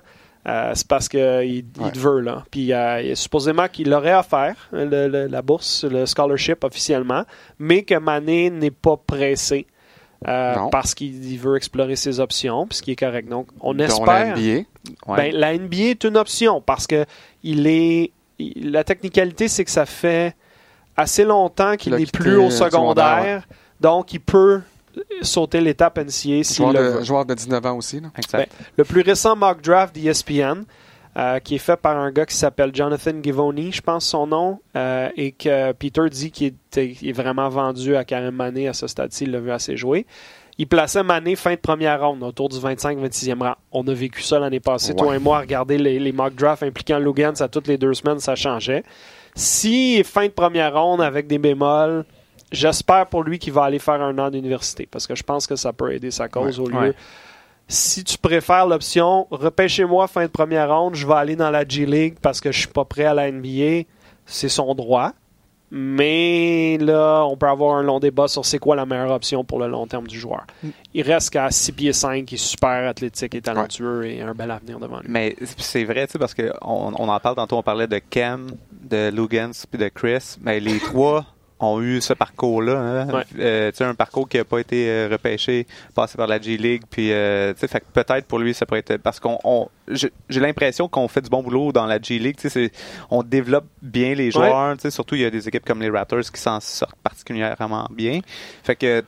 euh, c'est parce qu'il il Ouais. veut. Là. Puis euh, supposément qu'il l'aurait offert, le- le- la bourse, le scholarship officiellement, mais que Mané n'est pas pressé. euh, parce qu'il il veut explorer ses options, puis ce qui est correct. Donc, on espère. la NBA. Ouais. Ben, la NBA est une option parce que il est il- la technicalité c'est que ça fait assez longtemps qu'il n'est plus au secondaire, secondaire, donc il peut sauter l'étape NCA s'il le joueur de 19 ans aussi. là. Exact. Le plus récent mock draft d'ESPN, euh, qui est fait par un gars qui s'appelle Jonathan Givoni, je pense son nom, euh, et que Peter dit qu'il est vraiment vendu à Karim Mané à ce stade-ci, il l'a vu assez jouer. Il plaçait Mané fin de première ronde, autour du 25-26e rang. On a vécu ça l'année passée, Ouais. toi et moi, à regarder les, les mock drafts impliquant Lugans à toutes les deux semaines, ça changeait. Si fin de première ronde avec des bémols, j'espère pour lui qu'il va aller faire un an d'université, parce que je pense que ça peut aider sa cause au lieu Ouais. si tu préfères l'option repêchez-moi fin de première ronde, je vais aller dans la G League parce que je suis pas prêt à la NBA, c'est son droit. Mais là, on peut avoir un long débat sur c'est quoi la meilleure option pour le long terme du joueur. Mm. Il reste qu'à 6 pieds 5, il est super athlétique et talentueux et un bel avenir devant lui. Mais c'est vrai, tu sais, parce qu'on on en parle tantôt, on parlait de Cam, de Lugans puis de Chris. Mais les [laughs] trois ont eu ce parcours-là. Hein? Ouais. Euh, un parcours qui n'a pas été euh, repêché, passé par la G-League. Puis, euh, fait peut-être pour lui, ça pourrait être. Parce qu'on. on- J'ai l'impression qu'on fait du bon boulot dans la G-League. Tu sais, c'est- on développe bien les joueurs. Surtout, il y a des équipes comme les Raptors qui s'en sortent particulièrement bien. Fait que.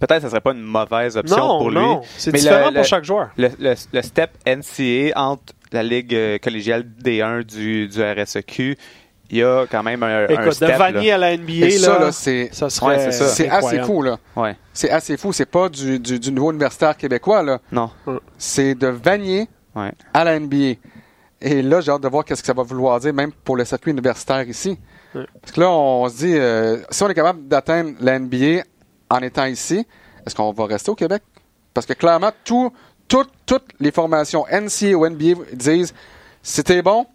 Peut-être que ça serait pas une mauvaise option non, pour lui. non, c'est différent le- pour chaque joueur. Le, le, le step NCA entre la Ligue euh, collégiale D1 du, du RSEQ, il y a quand même un, un Écoute, step. de Vanier là. à la NBA, Et ça, là, c'est ça serait Ouais, c'est ça. c'est assez fou, là. Ouais. C'est assez fou. C'est pas du, du, du niveau universitaire québécois, là. Non. C'est de Vanier Ouais. à la NBA. Et là, j'ai hâte de voir qu'est-ce que ça va vouloir dire, même pour le circuit universitaire ici. Ouais. Parce que là, on se dit, euh, si on est capable d'atteindre la NBA en étant ici, est-ce qu'on va rester au Québec? Parce que clairement, tout, tout- toutes les formations NCA ou NBA disent, si t'es bon,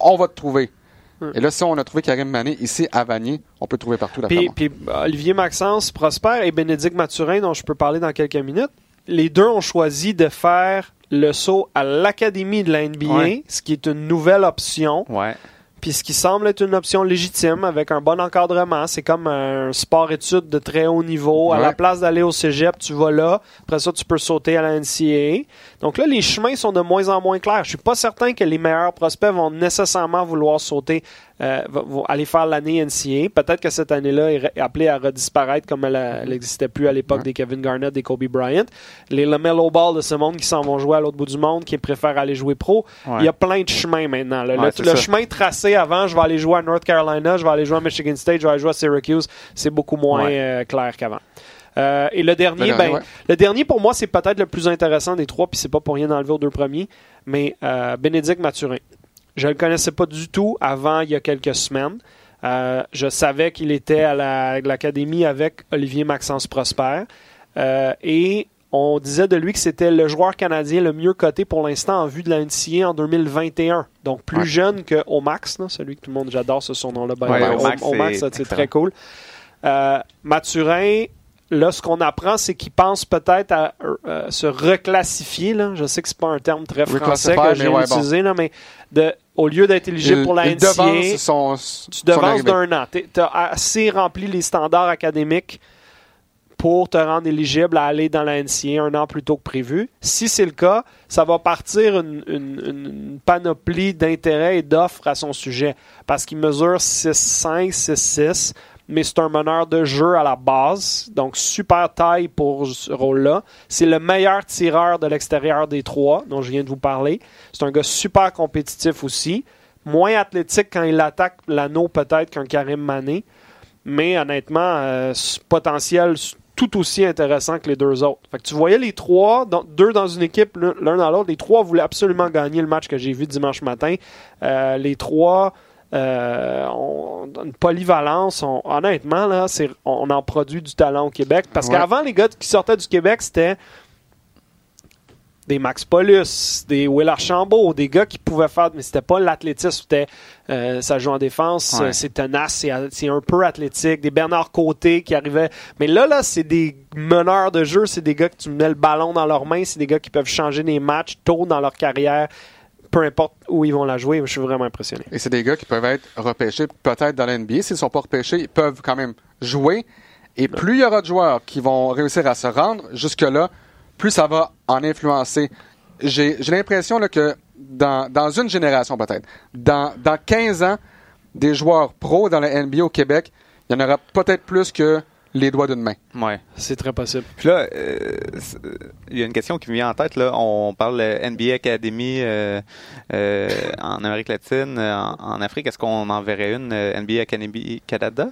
on va te trouver. Ouais. Et là, si on a trouvé Karim Mané ici à Vanier, on peut le trouver partout. Puis, puis Olivier Maxence, Prosper et Bénédicte Mathurin, dont je peux parler dans quelques minutes, les deux ont choisi de faire le saut à l'académie de la NBA, Ouais. ce qui est une nouvelle option, Ouais. Puis ce qui semble être une option légitime avec un bon encadrement. C'est comme un sport-études de très haut niveau. À Ouais. la place d'aller au cégep, tu vas là. Après ça, tu peux sauter à la NCAA. Donc là, les chemins sont de moins en moins clairs. Je suis pas certain que les meilleurs prospects vont nécessairement vouloir sauter, euh, aller faire l'année NCAA. Peut-être que cette année-là est appelée à redisparaître comme elle n'existait plus à l'époque Ouais. des Kevin Garnett, des Kobe Bryant. Les LaMelo Ball de ce monde qui s'en vont jouer à l'autre bout du monde, qui préfèrent aller jouer pro. Ouais. Il y a plein de chemins maintenant. là. Le chemin tracé avant, je vais aller jouer à North Carolina, je vais aller jouer à Michigan State, je vais aller jouer à Syracuse, c'est beaucoup moins euh, clair qu'avant. Euh, et le dernier, Le dernier, ben, ouais. le dernier pour moi, c'est peut-être le plus intéressant des trois, puis c'est pas pour rien enlever aux deux premiers, mais euh, Bénédicte Mathurin. Je le connaissais pas du tout avant il y a quelques semaines. Euh, je savais qu'il était à la- l'académie avec Olivier Maxence Prosper. Euh, et on disait de lui que c'était le joueur canadien le mieux coté pour l'instant en vue de la NCA en 2021. Donc plus Ouais. jeune que Omax, là, celui que tout le monde, j'adore ce son nom-là. by the Ouais. Omax, c'est très cool. Euh, Mathurin, là, ce qu'on apprend, c'est qu'il pense peut-être à euh, se reclassifier. Là. Je sais que c'est pas un terme très français que j'ai bon. utilisé, là, mais de, au lieu d'être éligible Il- pour la NCA, son, tu devances d'un an. Tu as assez rempli les standards académiques pour te rendre éligible à aller dans la NCA un an plus tôt que prévu. Si c'est le cas, ça va partir une- une panoplie d'intérêts et d'offres à son sujet. Parce qu'il mesure 6'5, 6'6, mais c'est un meneur de jeu à la base. Donc, super taille pour ce rôle-là. C'est le meilleur tireur de l'extérieur des trois dont je viens de vous parler. C'est un gars super compétitif aussi. Moins athlétique quand il attaque l'anneau peut-être qu'un Karim Mané. Mais honnêtement, euh, potentiel tout aussi intéressant que les deux autres. Fait que tu voyais les trois, deux dans une équipe, l'un l'un dans l'autre. Les trois voulaient absolument gagner le match que j'ai vu dimanche matin. Euh, les trois euh, ont une polyvalence. On- honnêtement, là, c'est, on en produit du talent au Québec. Parce Ouais. qu'avant, les gars qui sortaient du Québec, c'était des Max Paulus, des Will Archambault, des gars qui pouvaient faire, mais c'était pas l'athlétisme, c'était euh, ça joue en défense, Ouais. c'est tenace, c'est, c'est un peu athlétique, des Bernard Côté qui arrivaient. Mais là, là, c'est des meneurs de jeu, c'est des gars que tu mets le ballon dans leurs mains, c'est des gars qui peuvent changer des matchs tôt dans leur carrière, peu importe où ils vont la jouer. Je suis vraiment impressionné. Et c'est des gars qui peuvent être repêchés peut-être dans la NBA. S'ils ne sont pas repêchés, ils peuvent quand même jouer. Et plus il y aura de joueurs qui vont réussir à se rendre jusque-là, plus ça va en influencer. J'ai j'ai l'impression là, que dans, dans une génération peut-être, dans, dans 15 ans, des joueurs pros dans la NBA au Québec, il y en aura peut-être plus que les doigts d'une main. Ouais. C'est très possible. Puis là, euh, c'est- il y a une question qui me vient en tête. Là. On parle de NBA Academy euh, euh, en Amérique latine, euh, en, en Afrique. Est-ce qu'on en verrait une euh, NBA Academy Canada?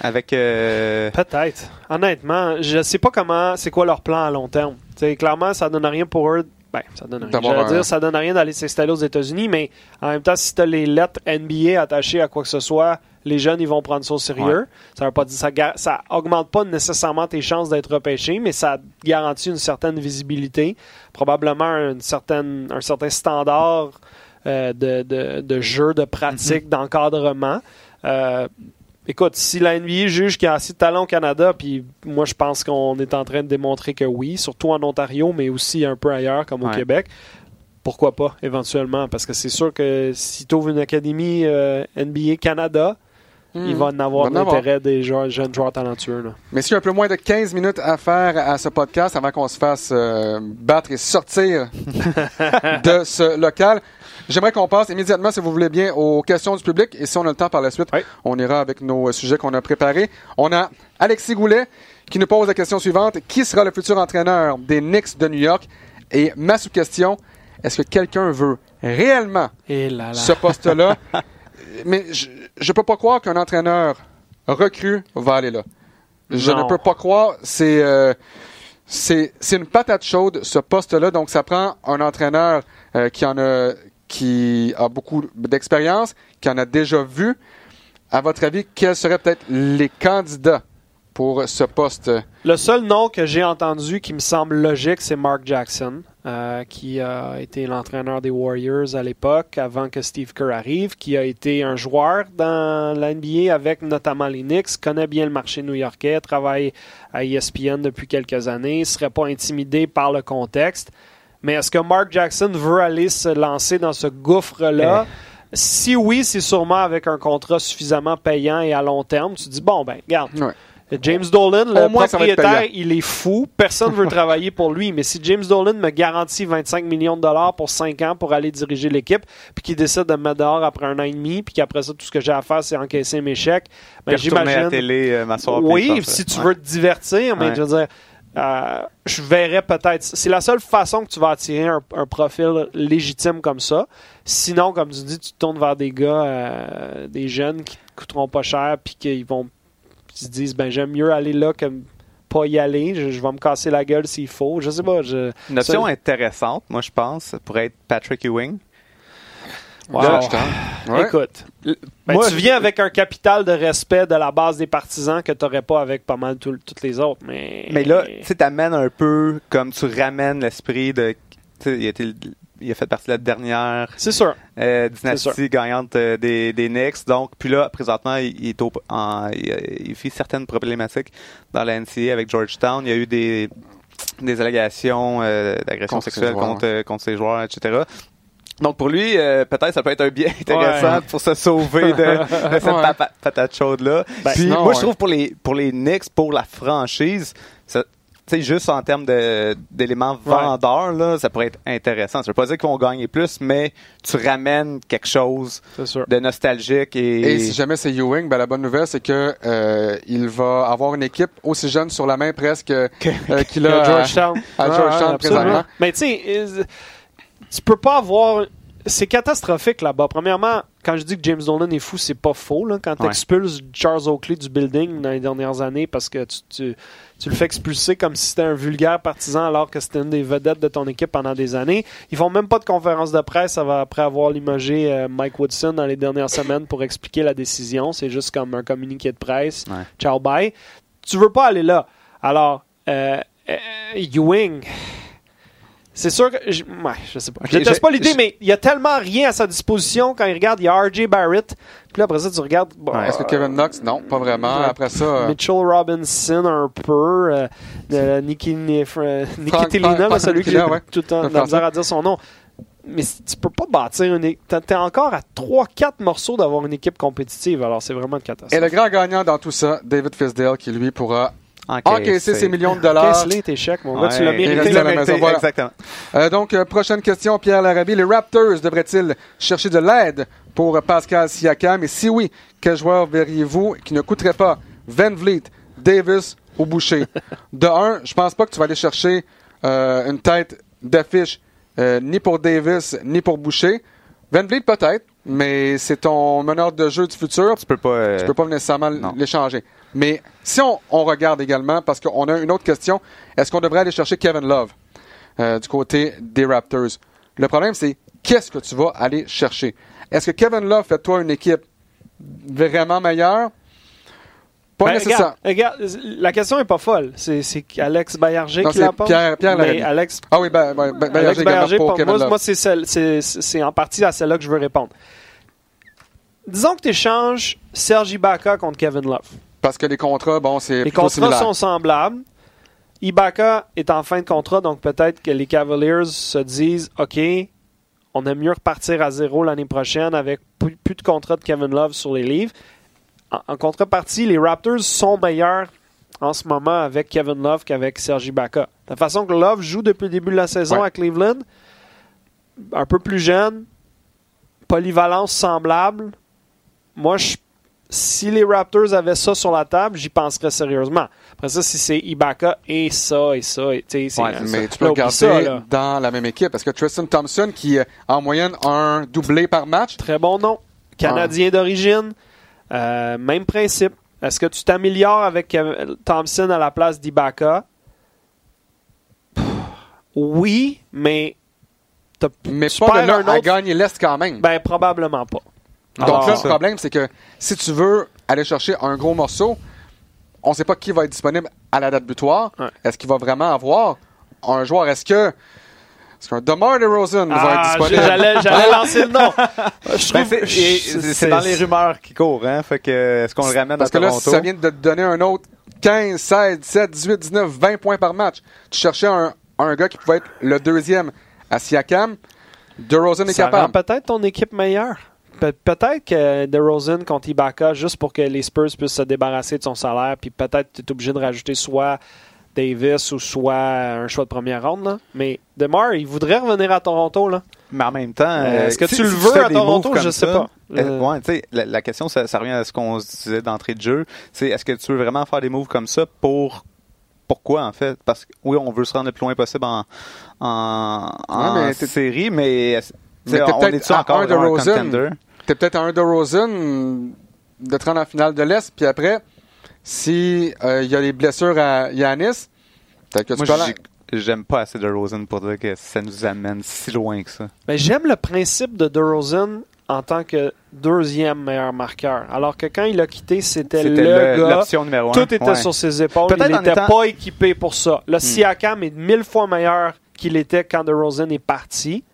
Avec euh, Peut-être. Honnêtement, je sais pas comment, c'est quoi leur plan à long terme. T'sais, clairement, ça donne rien pour eux. Ben, ça donne rien. J'allais un- dire, ça donne rien d'aller s'installer aux États-Unis, mais en même temps, si tu as les lettres NBA attachées à quoi que ce soit, les jeunes, ils vont prendre ça au sérieux. Ça veut pas dire, ça, ça augmente pas nécessairement tes chances d'être repêché, mais ça garantit une certaine visibilité, probablement une certaine, un certain standard euh, de, de, de jeu, de pratique, d'encadrement. Euh, écoute, si la NBA juge qu'il y a assez de talent au Canada, puis moi je pense qu'on est en train de démontrer que oui, surtout en Ontario, mais aussi un peu ailleurs comme au Ouais. Québec, pourquoi pas éventuellement? Parce que c'est sûr que si tu ouvres une académie euh, NBA Canada, il va en avoir Hmm. Il va en avoir. l'intérêt des joueurs- jeunes joueurs talentueux. Là. Messieurs, un peu moins de 15 minutes à faire à ce podcast avant qu'on se fasse euh, battre et sortir [laughs] de ce local. J'aimerais qu'on passe immédiatement, si vous voulez bien, aux questions du public. Et si on a le temps par la suite, Oui. on ira avec nos euh, sujets qu'on a préparés. On a Alexis Goulet qui nous pose la question suivante. Qui sera le futur entraîneur des Knicks de New York? Et ma sous-question, est-ce que quelqu'un veut réellement Et là là. ce poste-là? [laughs] Mais je ne peux pas croire qu'un entraîneur recru va aller là. Je Non. ne peux pas croire. C'est euh, c'est c'est une patate chaude ce poste-là. Donc ça prend un entraîneur euh, qui en a qui a beaucoup d'expérience, qui en a déjà vu. À votre avis, quels seraient peut-être les candidats pour ce poste? Le seul nom que j'ai entendu qui me semble logique, c'est Mark Jackson, euh, qui a été l'entraîneur des Warriors à l'époque, avant que Steve Kerr arrive, qui a été un joueur dans la NBA avec notamment les Knicks, connaît bien le marché new-yorkais, travaille à ESPN depuis quelques années, ne serait pas intimidé par le contexte. Mais est-ce que Mark Jackson veut aller se lancer dans ce gouffre-là? Si oui, c'est sûrement avec un contrat suffisamment payant et à long terme. Tu dis, bon, ben, regarde, Ouais. James Dolan, le moins, propriétaire, il est fou. Personne veut [laughs] travailler pour lui. Mais si James Dolan me garantit 25 millions de dollars pour 5 ans pour aller diriger l'équipe, puis qu'il décide de me mettre dehors après un an et demi, puis qu'après ça, tout ce que j'ai à faire, c'est encaisser mes chèques, ben, j'imagine. télé, euh, puis Oui, si tu Ouais. veux te divertir, mais Ouais. je veux dire, euh, je verrais peut-être. C'est la seule façon que tu vas attirer un, un profil légitime comme ça. Sinon, comme tu dis, tu te tournes vers des gars, euh, des jeunes qui te coûteront pas cher, puis qu'ils vont ils se disent, ben j'aime mieux aller là que pas y aller. Je, je vais me casser la gueule s'il faut. Je sais pas. Je, Une option Ça- intéressante, moi, je pense, pourrait être Patrick Ewing. Wow. Là, je Ouais. Écoute, ben, Moi, tu viens avec un capital de respect de la base des partisans que tu n'aurais pas avec pas mal tout- toutes les autres. Mais, Mais là, tu sais, t'amènes un peu comme tu ramènes l'esprit de. Il a, été- il a fait partie de la dernière c'est sûr. euh, C'est dynastie gagnante euh, des, des Knicks. Donc, puis là, présentement, il, il est au, en, il, il vit certaines problématiques dans la NCAA avec Georgetown. Il y a eu des, des allégations euh, d'agression sexuelle contre, contre ses joueurs, etc. Donc pour lui, euh, peut-être ça peut être un bien [laughs] intéressant Ouais. pour se sauver de, de [laughs] cette Ouais. patate chaude là. Ben, Puis sinon, moi je trouve pour les pour les Knicks, pour la franchise, ça- tu sais juste en termes d'éléments Ouais. vendeurs là, ça pourrait être intéressant. Ça veut pas dire qu'ils vont gagner plus, mais tu ramènes quelque chose C'est sûr. de nostalgique et, Et si jamais c'est Ewing, ben la bonne nouvelle, c'est que euh, il va avoir une équipe aussi jeune sur la main presque euh, qu'il [laughs] a à- Georgetown. à Ouais, Georgetown ouais, absolument. présentement. Mais tu sais, tu peux pas avoir. C'est catastrophique là-bas. Premièrement, quand je dis que James Dolan est fou, c'est pas faux. Là. Quand tu Ouais. expulses Charles Oakley du building dans les dernières années parce que tu, tu, tu le fais expulser comme si c'était un vulgaire partisan alors que c'était une des vedettes de ton équipe pendant des années. Ils font même pas de conférence de presse après avoir limogé euh, Mike Woodson dans les dernières semaines pour expliquer la décision. C'est juste comme un communiqué de presse. Ouais. Ciao, bye. Tu veux pas aller là. Alors, euh, euh, Ewing. C'est sûr que. Je, ouais, je sais pas. Je déteste pas l'idée, mais il y a tellement rien à sa disposition quand il regarde. Il y a R.J. Barrett. Puis là, après ça, tu regardes. bon, Ouais. Est-ce que Kevin Knox? Non, pas vraiment. Ouais. Après ça, euh, Mitchell Robinson un peu, euh, euh, Nicky, euh, mais celui Tellina, ouais. tout le temps Le de la misère à dire son nom. Mais tu peux pas bâtir une équipe. T'es encore à 3-4 morceaux d'avoir une équipe compétitive, alors c'est vraiment une et catastrophe. le grand gagnant dans tout ça, David Fisdale, qui lui pourra encaisser. encaisser ses millions de dollars. Tes chèques, mon gars, tu l'as mérité. la maison, voilà. Exactement. Euh, donc, euh, prochaine question, Pierre Larabie. Les Raptors devraient-ils chercher de l'aide pour Pascal Siakam? Et si oui, quel joueur verriez-vous qui ne coûterait pas Van Vliet, Davis ou Boucher? De un, je pense pas que tu vas aller chercher euh, une tête d'affiche euh, ni pour Davis ni pour Boucher. Van Vliet peut-être, mais c'est ton meneur de jeu du futur. Tu peux pas. euh, Tu peux pas nécessairement l'échanger. Mais si on, on regarde également, parce qu'on a une autre question, est-ce qu'on devrait aller chercher Kevin Love euh, du côté des Raptors? Le problème, c'est qu'est-ce que tu vas aller chercher? Est-ce que Kevin Love fait toi une équipe vraiment meilleure? Pas Ben, nécessaire. regarde, regarde, la question est pas folle. C'est c'est Alex Bayarger Non, qui la pose. Pierre- Pierre Mais. Alex, Ah oui, ben, ben, ben, Alex Bayarger, pour pour Kevin moi, Love. moi c'est en partie à celle-là que je veux répondre. Disons que tu échanges Serge Ibaka contre Kevin Love. Parce que les contrats, bon, c'est Les contrats similaire. sont semblables. Ibaka est en fin de contrat, donc peut-être que les Cavaliers se disent OK, on aime mieux repartir à zéro l'année prochaine avec plus, plus de contrat de Kevin Love sur les livres. En, en contrepartie, les Raptors sont meilleurs en ce moment avec Kevin Love qu'avec Serge Ibaka. De la façon que Love joue depuis le début de la saison Ouais. à Cleveland, un peu plus jeune, polyvalence semblable. Moi, je- si les Raptors avaient ça sur la table, j'y penserais sérieusement. Après ça, si c'est Ibaka et ça et ça, et, Ouais, Mais ça- tu peux là, le oublie garder ça, dans la même équipe parce que Tristan Thompson, qui euh, en moyenne a un doublé par match, Très bon nom. Canadien d'origine. Euh, même principe. Est-ce que tu t'améliores avec Kev- Thompson à la place d'Ibaka? Oui, mais t'as- mais tu pas de perds là un à autre- gagner l'Est quand même. Ben, probablement pas. Donc là, le problème, c'est que si tu veux aller chercher un gros morceau, on ne sait pas qui va être disponible à la date butoir. Ouais. Est-ce qu'il va vraiment avoir un joueur? Est-ce que est-ce qu'un DeMar DeRozan va être Ah, disponible? j'allais, j'allais lancer le nom. [laughs] Je Ben, trouve- c'est- dans les rumeurs qui courent, hein. Fait que est-ce qu'on le ramène Parce à que là, si ça vient de te donner un autre 15, 16, 17, 18, 19, 20 points par match. Tu cherchais un, un gars qui pouvait être le deuxième à Siakam. DeRozan est Ça rend capable. peut-être ton équipe meilleure. Pe- peut-être que DeRozan contre Ibaka, juste pour que les Spurs puissent se débarrasser de son salaire, puis peut-être tu es obligé de rajouter soit Davis ou soit un choix de première ronde. là. Mais DeMar, il voudrait revenir à Toronto. Là. Mais en même temps, Euh, est-ce que tu le si veux à Toronto? Je sais ça, pas. euh, Euh, ouais, tu sais, la, la question, ça, ça revient à ce qu'on se disait d'entrée de jeu. C'est est-ce que tu veux vraiment faire des moves comme ça pour pourquoi en fait? Parce que oui, on veut se rendre le plus loin possible en en, en Ouais, mais série, mais est-ce- Mais on peut-être est-tu encore un de un contender? T'es peut-être à un DeRozan de te rendre en finale de l'Est. Puis après, si euh, il y a des blessures à Yanis, peut-être que tu Moi, peux j'aime pas assez de Rosen pour dire que ça nous amène si loin que ça. Ben, J'aime le principe de DeRozan en tant que deuxième meilleur marqueur. Alors que quand il a quitté, c'était le, gars. l'option numéro un. Tout était Ouais. sur ses épaules. Peut-être il n'était étant- pas équipé pour ça. Le Siakam est mille fois meilleur qu'il était quand DeRozan est parti.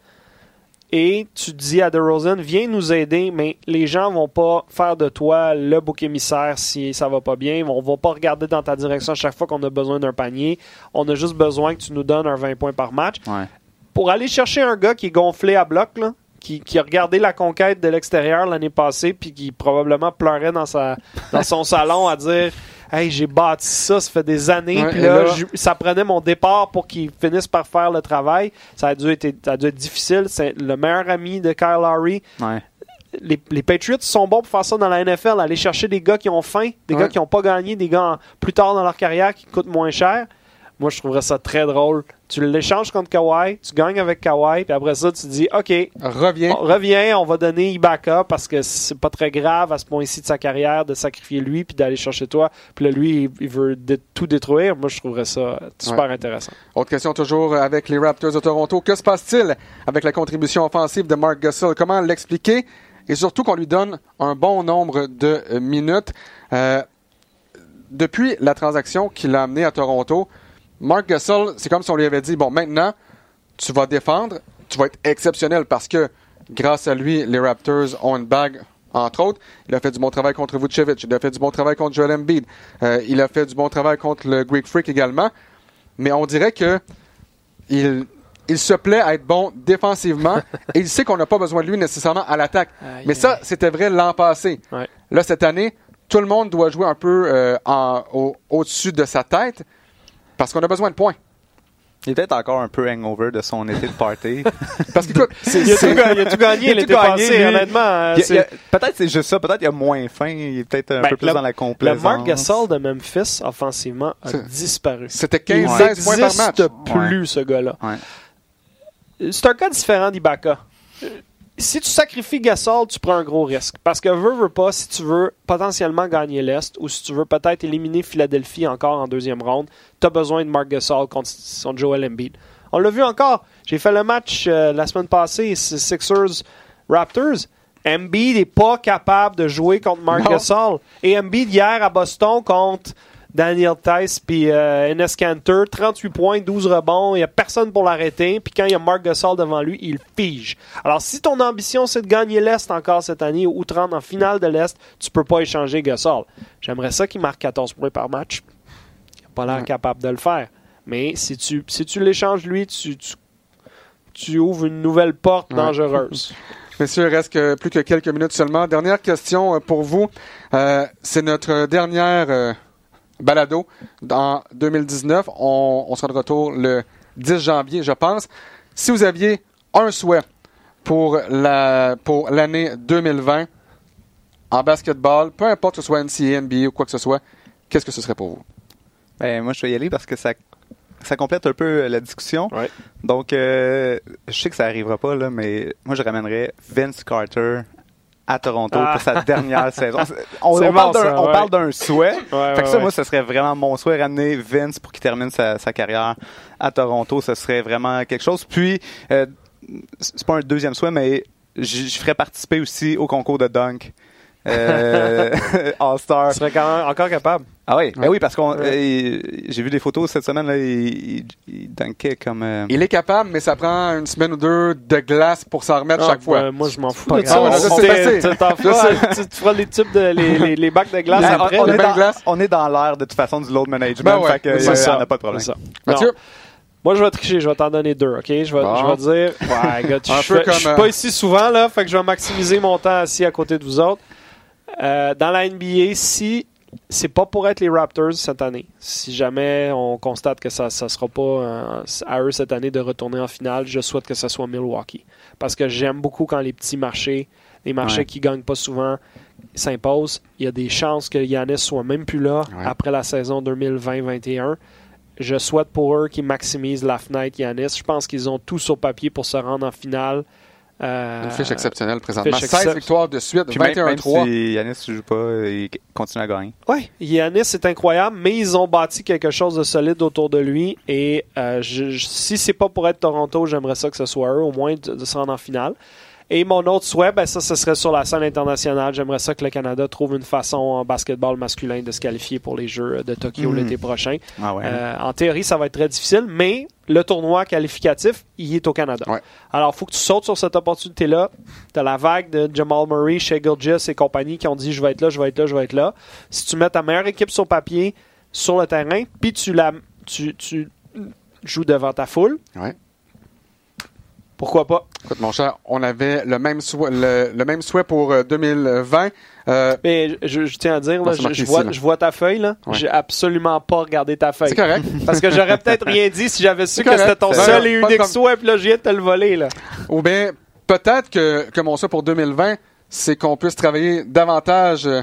Et tu dis à DeRozan, viens nous aider, mais les gens vont pas faire de toi le bouc émissaire si ça va pas bien. On va pas regarder dans ta direction à chaque fois qu'on a besoin d'un panier. On a juste besoin que tu nous donnes un 20 points par match Ouais. pour aller chercher un gars qui est gonflé à bloc, là, qui, qui a regardé la conquête de l'extérieur l'année passée, puis qui probablement pleurait dans, sa, dans son salon à dire Hey, j'ai bâti ça, ça fait des années, Ouais, puis et là, là- je- ça prenait mon départ pour qu'il finisse par faire le travail. Ça a dû être, ça a dû être difficile. C'est le meilleur ami de Kyle Lowry. Ouais. Les, les Patriots sont bons pour faire ça dans la NFL, aller chercher des gars qui ont faim, des Ouais. gars qui n'ont pas gagné, des gars en- plus tard dans leur carrière qui coûtent moins cher. Moi, je trouverais ça très drôle. Tu l'échanges contre Kawhi, tu gagnes avec Kawhi, puis après ça, tu dis OK, reviens. on revient, on va donner Ibaka parce que c'est pas très grave à ce point-ci de sa carrière de sacrifier lui puis d'aller chercher toi. Puis là, lui, il, veut tout détruire. Moi, je trouverais ça super intéressant. Autre question toujours avec les Raptors de Toronto. Que se passe-t-il avec la contribution offensive de Mark Gasol? Comment l'expliquer? Et surtout qu'on lui donne un bon nombre de euh, minutes. Euh, depuis la transaction qu'il a amenée à Toronto, Mark Gasol, c'est comme si on lui avait dit, bon, maintenant, tu vas défendre, tu vas être exceptionnel parce que grâce à lui, les Raptors ont une bague, entre autres. Il a fait du bon travail contre Vucevic, il a fait du bon travail contre Joel Embiid, Euh, il a fait du bon travail contre le Greek Freak également. Mais on dirait que il, il se plaît à être bon défensivement [laughs] et il sait qu'on n'a pas besoin de lui nécessairement à l'attaque. Aïe, Mais ça, c'était vrai l'an passé. Ouais. Là, cette année, tout le monde doit jouer un peu euh, en- au- au-dessus de sa tête parce qu'on a besoin de points. Il est peut-être encore un peu hangover de son été de party. [laughs] Parce qu'écoute, [laughs] c'est- Il a, tout, il a tout gagné Il a tout l'été gagné, passé, lui. honnêtement. Il il a- peut-être c'est juste ça, peut-être il a moins faim, il est peut-être un Ben, peu plus le- dans la le complaisance. Mark Gasol de Memphis, offensivement, a disparu. c'était Il 15-16 points par match. n'existe plus, ce gars-là. Ouais. C'est un cas différent d'Ibaka. Si tu sacrifies Gasol, tu prends un gros risque. Parce que veux, veux pas, si tu veux potentiellement gagner l'Est ou si tu veux peut-être éliminer Philadelphie encore en deuxième ronde, tu as besoin de Mark Gasol contre son Joel Embiid. On l'a vu encore. J'ai fait le match euh, la semaine passée, c'est Sixers Raptors. Embiid n'est pas capable de jouer contre Mark Non. Gasol. Et Embiid hier à Boston contre Daniel Tice puis euh, Enes Kanter, 38 points, 12 rebonds, il n'y a personne pour l'arrêter, puis quand il y a Mark Gasol devant lui, il fige. Alors si ton ambition c'est de gagner l'Est encore cette année ou te rendre en finale de l'Est, tu peux pas échanger Gasol. J'aimerais ça qu'il marque 14 points par match. Il n'a pas l'air capable de le faire. Mais si tu, si tu l'échanges lui, tu, tu, tu ouvres une nouvelle porte Ouais. dangereuse. [laughs] Messieurs, il reste que- plus que quelques minutes seulement. Dernière question euh, pour vous. Euh, c'est notre dernière euh, balado en 2019. On, on sera de retour le 10 janvier, je pense. Si vous aviez un souhait pour la pour l'année 2020 en basketball, peu importe que ce soit NCAA, NBA ou quoi que ce soit, qu'est-ce que ce serait pour vous? Ben, moi, je vais y aller parce que ça, ça complète un peu la discussion. Ouais. Donc, euh, je sais que ça arrivera pas, là, mais moi, je ramènerais Vince Carter à Toronto Ah. pour sa dernière [laughs] saison. On, on bon, parle d'un- ça, on ouais. parle d'un souhait. Ouais, Fait que ça, moi, ce serait vraiment mon souhait, ramener Vince pour qu'il termine sa, sa carrière à Toronto. Ce serait vraiment quelque chose. Puis, euh, c'est pas un deuxième souhait, mais je je ferais participer aussi au concours de dunk. Euh, [laughs] All-Star. Tu serais quand même encore capable. Ah oui, ben oui, parce qu'on Ouais. euh, j'ai vu des photos cette semaine là, il, il, il dunkait comme euh, Il est capable, mais ça prend une semaine ou deux de glace pour s'en remettre Ah, chaque fois. ben, moi, je m'en fous. pas de grave. ça. Ah, [laughs] tu feras, tu- les tubes de les, les, les bacs de glace Ben, après. on, est dans, glace. on est dans l'air de toute façon du load management, Ben ouais, fait que c'est euh, ça. on n'a pas de problème. Mathieu? Moi, je vais tricher. Je vais t'en donner deux, OK? Je vais, Bon. je vais dire... Ouais, gars, je je suis pas ici souvent, là, fait que je vais maximiser mon temps assis à côté de vous autres. Euh, dans la NBA, si c'est pas pour être les Raptors cette année, si jamais on constate que ça ne sera pas euh, à eux cette année de retourner en finale, je souhaite que ce soit Milwaukee. Parce que j'aime beaucoup quand les petits marchés, les marchés Ouais. qui gagnent pas souvent, s'imposent. Il y a des chances que Yanis soit même plus là Ouais. après la saison 2020-21. Je souhaite pour eux qu'ils maximisent la fenêtre Yanis. Je pense qu'ils ont tout sur papier pour se rendre en finale. Euh, Une fiche exceptionnelle présentement. fiche 16 excep- victoires de suite, Puis même, même 21-3. si Yanis ne joue pas, il continue à gagner. Oui, Yanis c'est incroyable, mais ils ont bâti quelque chose de solide autour de lui. Et euh, je- je- si c'est pas pour être Toronto, j'aimerais ça que ce soit eux, au moins de, de se rendre en finale. Et mon autre souhait, ben ça, ce serait sur la scène internationale. J'aimerais ça que le Canada trouve une façon en basketball masculin de se qualifier pour les Jeux de Tokyo Mhm. l'été prochain. Ah ouais. Euh, en théorie, ça va être très difficile, mais le tournoi qualificatif, il est au Canada. Ouais. Alors, il faut que tu sautes sur cette opportunité-là. Tu as la vague de Jamal Murray, Shea Gilgis et compagnie qui ont dit je vais être là, je vais être là, je vais être là. Si tu mets ta meilleure équipe sur papier, sur le terrain, puis tu, la, tu, tu joues devant ta foule, Ouais. Pourquoi pas? Écoute, mon cher, on avait le même souhait, le, le même souhait pour euh, 2020. Euh, Mais je, je tiens à dire, là, je, ici, vois, là. je vois ta feuille. là. Ouais. J'ai absolument pas regardé ta feuille. c'est correct. [laughs] Parce que j'aurais peut-être rien dit si j'avais su que c'était ton seul et unique souhait, puis là, je viens de te le voler. Là. Ou bien, peut-être que, que mon souhait pour 2020, c'est qu'on puisse travailler davantage euh,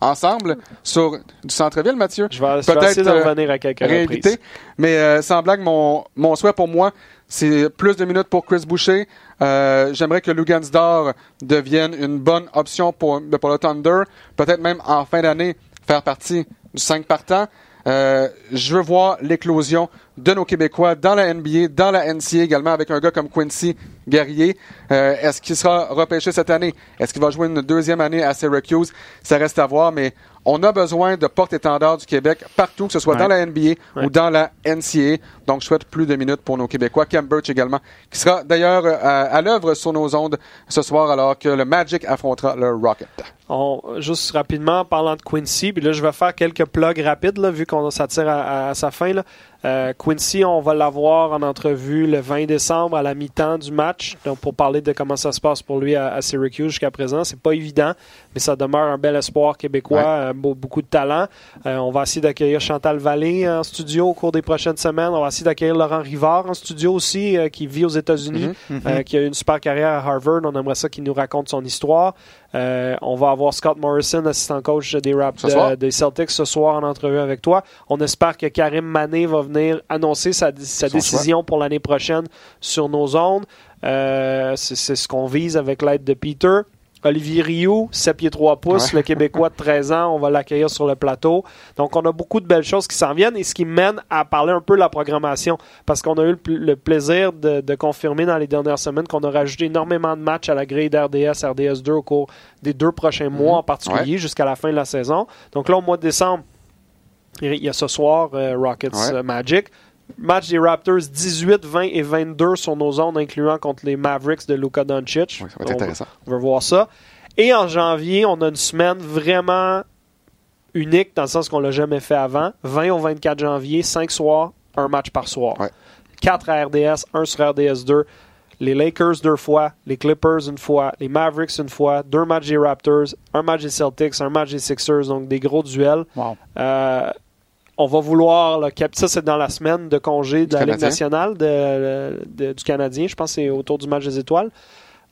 ensemble sur du centre-ville, Mathieu. Je vais, Peut-être, essayer de euh, revenir à quelques reprises. Mais euh, sans blague, mon, mon souhait pour moi, c'est plus de minutes pour Chris Boucher. Euh, J'aimerais que Lugansdor devienne une bonne option pour, le Thunder. Peut-être même en fin d'année faire partie du 5 partant. Euh, je veux voir l'éclosion de nos Québécois dans la NBA, dans la NCA également, avec un gars comme Quincy Guerrier. Euh, Est-ce qu'il sera repêché cette année? Est-ce qu'il va jouer une deuxième année à Syracuse? Ça reste à voir, mais on a besoin de porte-étendard du Québec partout, que ce soit Ouais. dans la NBA Ouais. ou dans la NCA. Donc, je souhaite plus de minutes pour nos Québécois. Cam Birch également, qui sera d'ailleurs euh, à, à l'œuvre sur nos ondes ce soir, alors que le Magic affrontera le Rocket. On- juste rapidement, en parlant de Quincy, puis là, je vais faire quelques plugs rapides, là, vu qu'on s'attire à, à sa fin. Là. Euh, Quincy, on va l'avoir en entrevue le 20 décembre à la mi-temps du match, donc pour parler de comment ça se passe pour lui à, à Syracuse jusqu'à présent. C'est pas évident, mais ça demeure un bel espoir québécois, Ouais. euh, beau- beaucoup de talent. Euh, on va essayer d'accueillir Chantal Vallée en studio au cours des prochaines semaines. On va essayer d'accueillir Laurent Rivard en studio aussi, qui vit aux États-Unis, Mhm. euh, qui a eu une super carrière à Harvard. On aimerait ça qu'il nous raconte son histoire. Euh, on va avoir Scott Morrison, assistant coach des Raps de- des Celtics, ce soir en entrevue avec toi. On espère que Karim Mané va venir annoncer sa, décision pour l'année prochaine sur nos ondes. Euh, c'est ce qu'on vise avec l'aide de Peter. Olivier Rioux, 7 pieds 3 pouces, Ouais. le Québécois de 13 ans, on va l'accueillir sur le plateau. Donc, on a beaucoup de belles choses qui s'en viennent et ce qui mène à parler un peu de la programmation parce qu'on a eu le, pl- le plaisir de, de confirmer dans les dernières semaines qu'on a rajouté énormément de matchs à la grille d'RDS, RDS2 au cours des deux prochains mois en particulier jusqu'à la fin de la saison. Donc là, au mois de décembre, Il y a ce soir euh, Rockets Ouais. euh, Magic. Match des Raptors 18, 20 et 22 sur nos zones, incluant contre les Mavericks de Luka Doncic. Oui, ça va être On intéressant. on veut voir ça. Et en janvier, on a une semaine vraiment unique dans le sens qu'on l'a jamais fait avant. 20 au 24 janvier, 5 soirs, un match par soir. Ouais. 4 à RDS, 1 sur RDS 2. Les Lakers deux fois, les Clippers une fois, les Mavericks une fois, deux matchs des Raptors, un match des Celtics, un match des Sixers, donc des gros duels. Wow. Euh, on va vouloir, cap- ça c'est dans la semaine de congé de Du la Ligue nationale de- de- du Canadien, je pense que c'est autour du match des étoiles.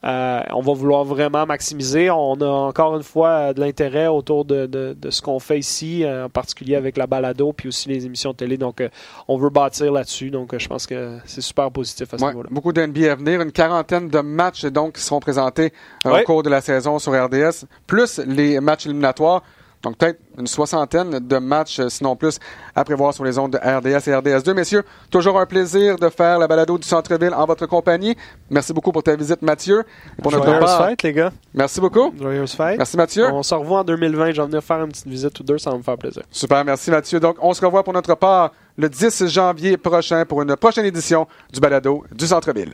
Euh, on va vouloir vraiment maximiser. On a encore une fois euh, de l'intérêt autour de, de- de ce qu'on fait ici, euh, en particulier avec la balado, puis aussi les émissions de télé. Donc, euh, on veut bâtir là-dessus. Donc, euh, je pense que c'est super positif à ce Ouais, niveau-là. beaucoup de NBA à venir, une quarantaine de matchs donc qui seront présentés Ouais. au cours de la saison sur RDS, plus les matchs éliminatoires. Donc peut-être une soixantaine de matchs, euh, sinon plus, à prévoir sur les ondes de RDS et RDS2. Messieurs, toujours un plaisir de faire la balado du centre-ville en votre compagnie. Merci beaucoup pour ta visite, Mathieu. Et pour notre Joyeuse fête, les gars. merci beaucoup. Joyeuse fête. Merci Mathieu. On se revoit en 2020. Je vais venir faire une petite visite ou deux, ça va me faire plaisir. Super, merci Mathieu. Donc on se revoit pour notre part le 10 janvier prochain pour une prochaine édition du balado du centre-ville.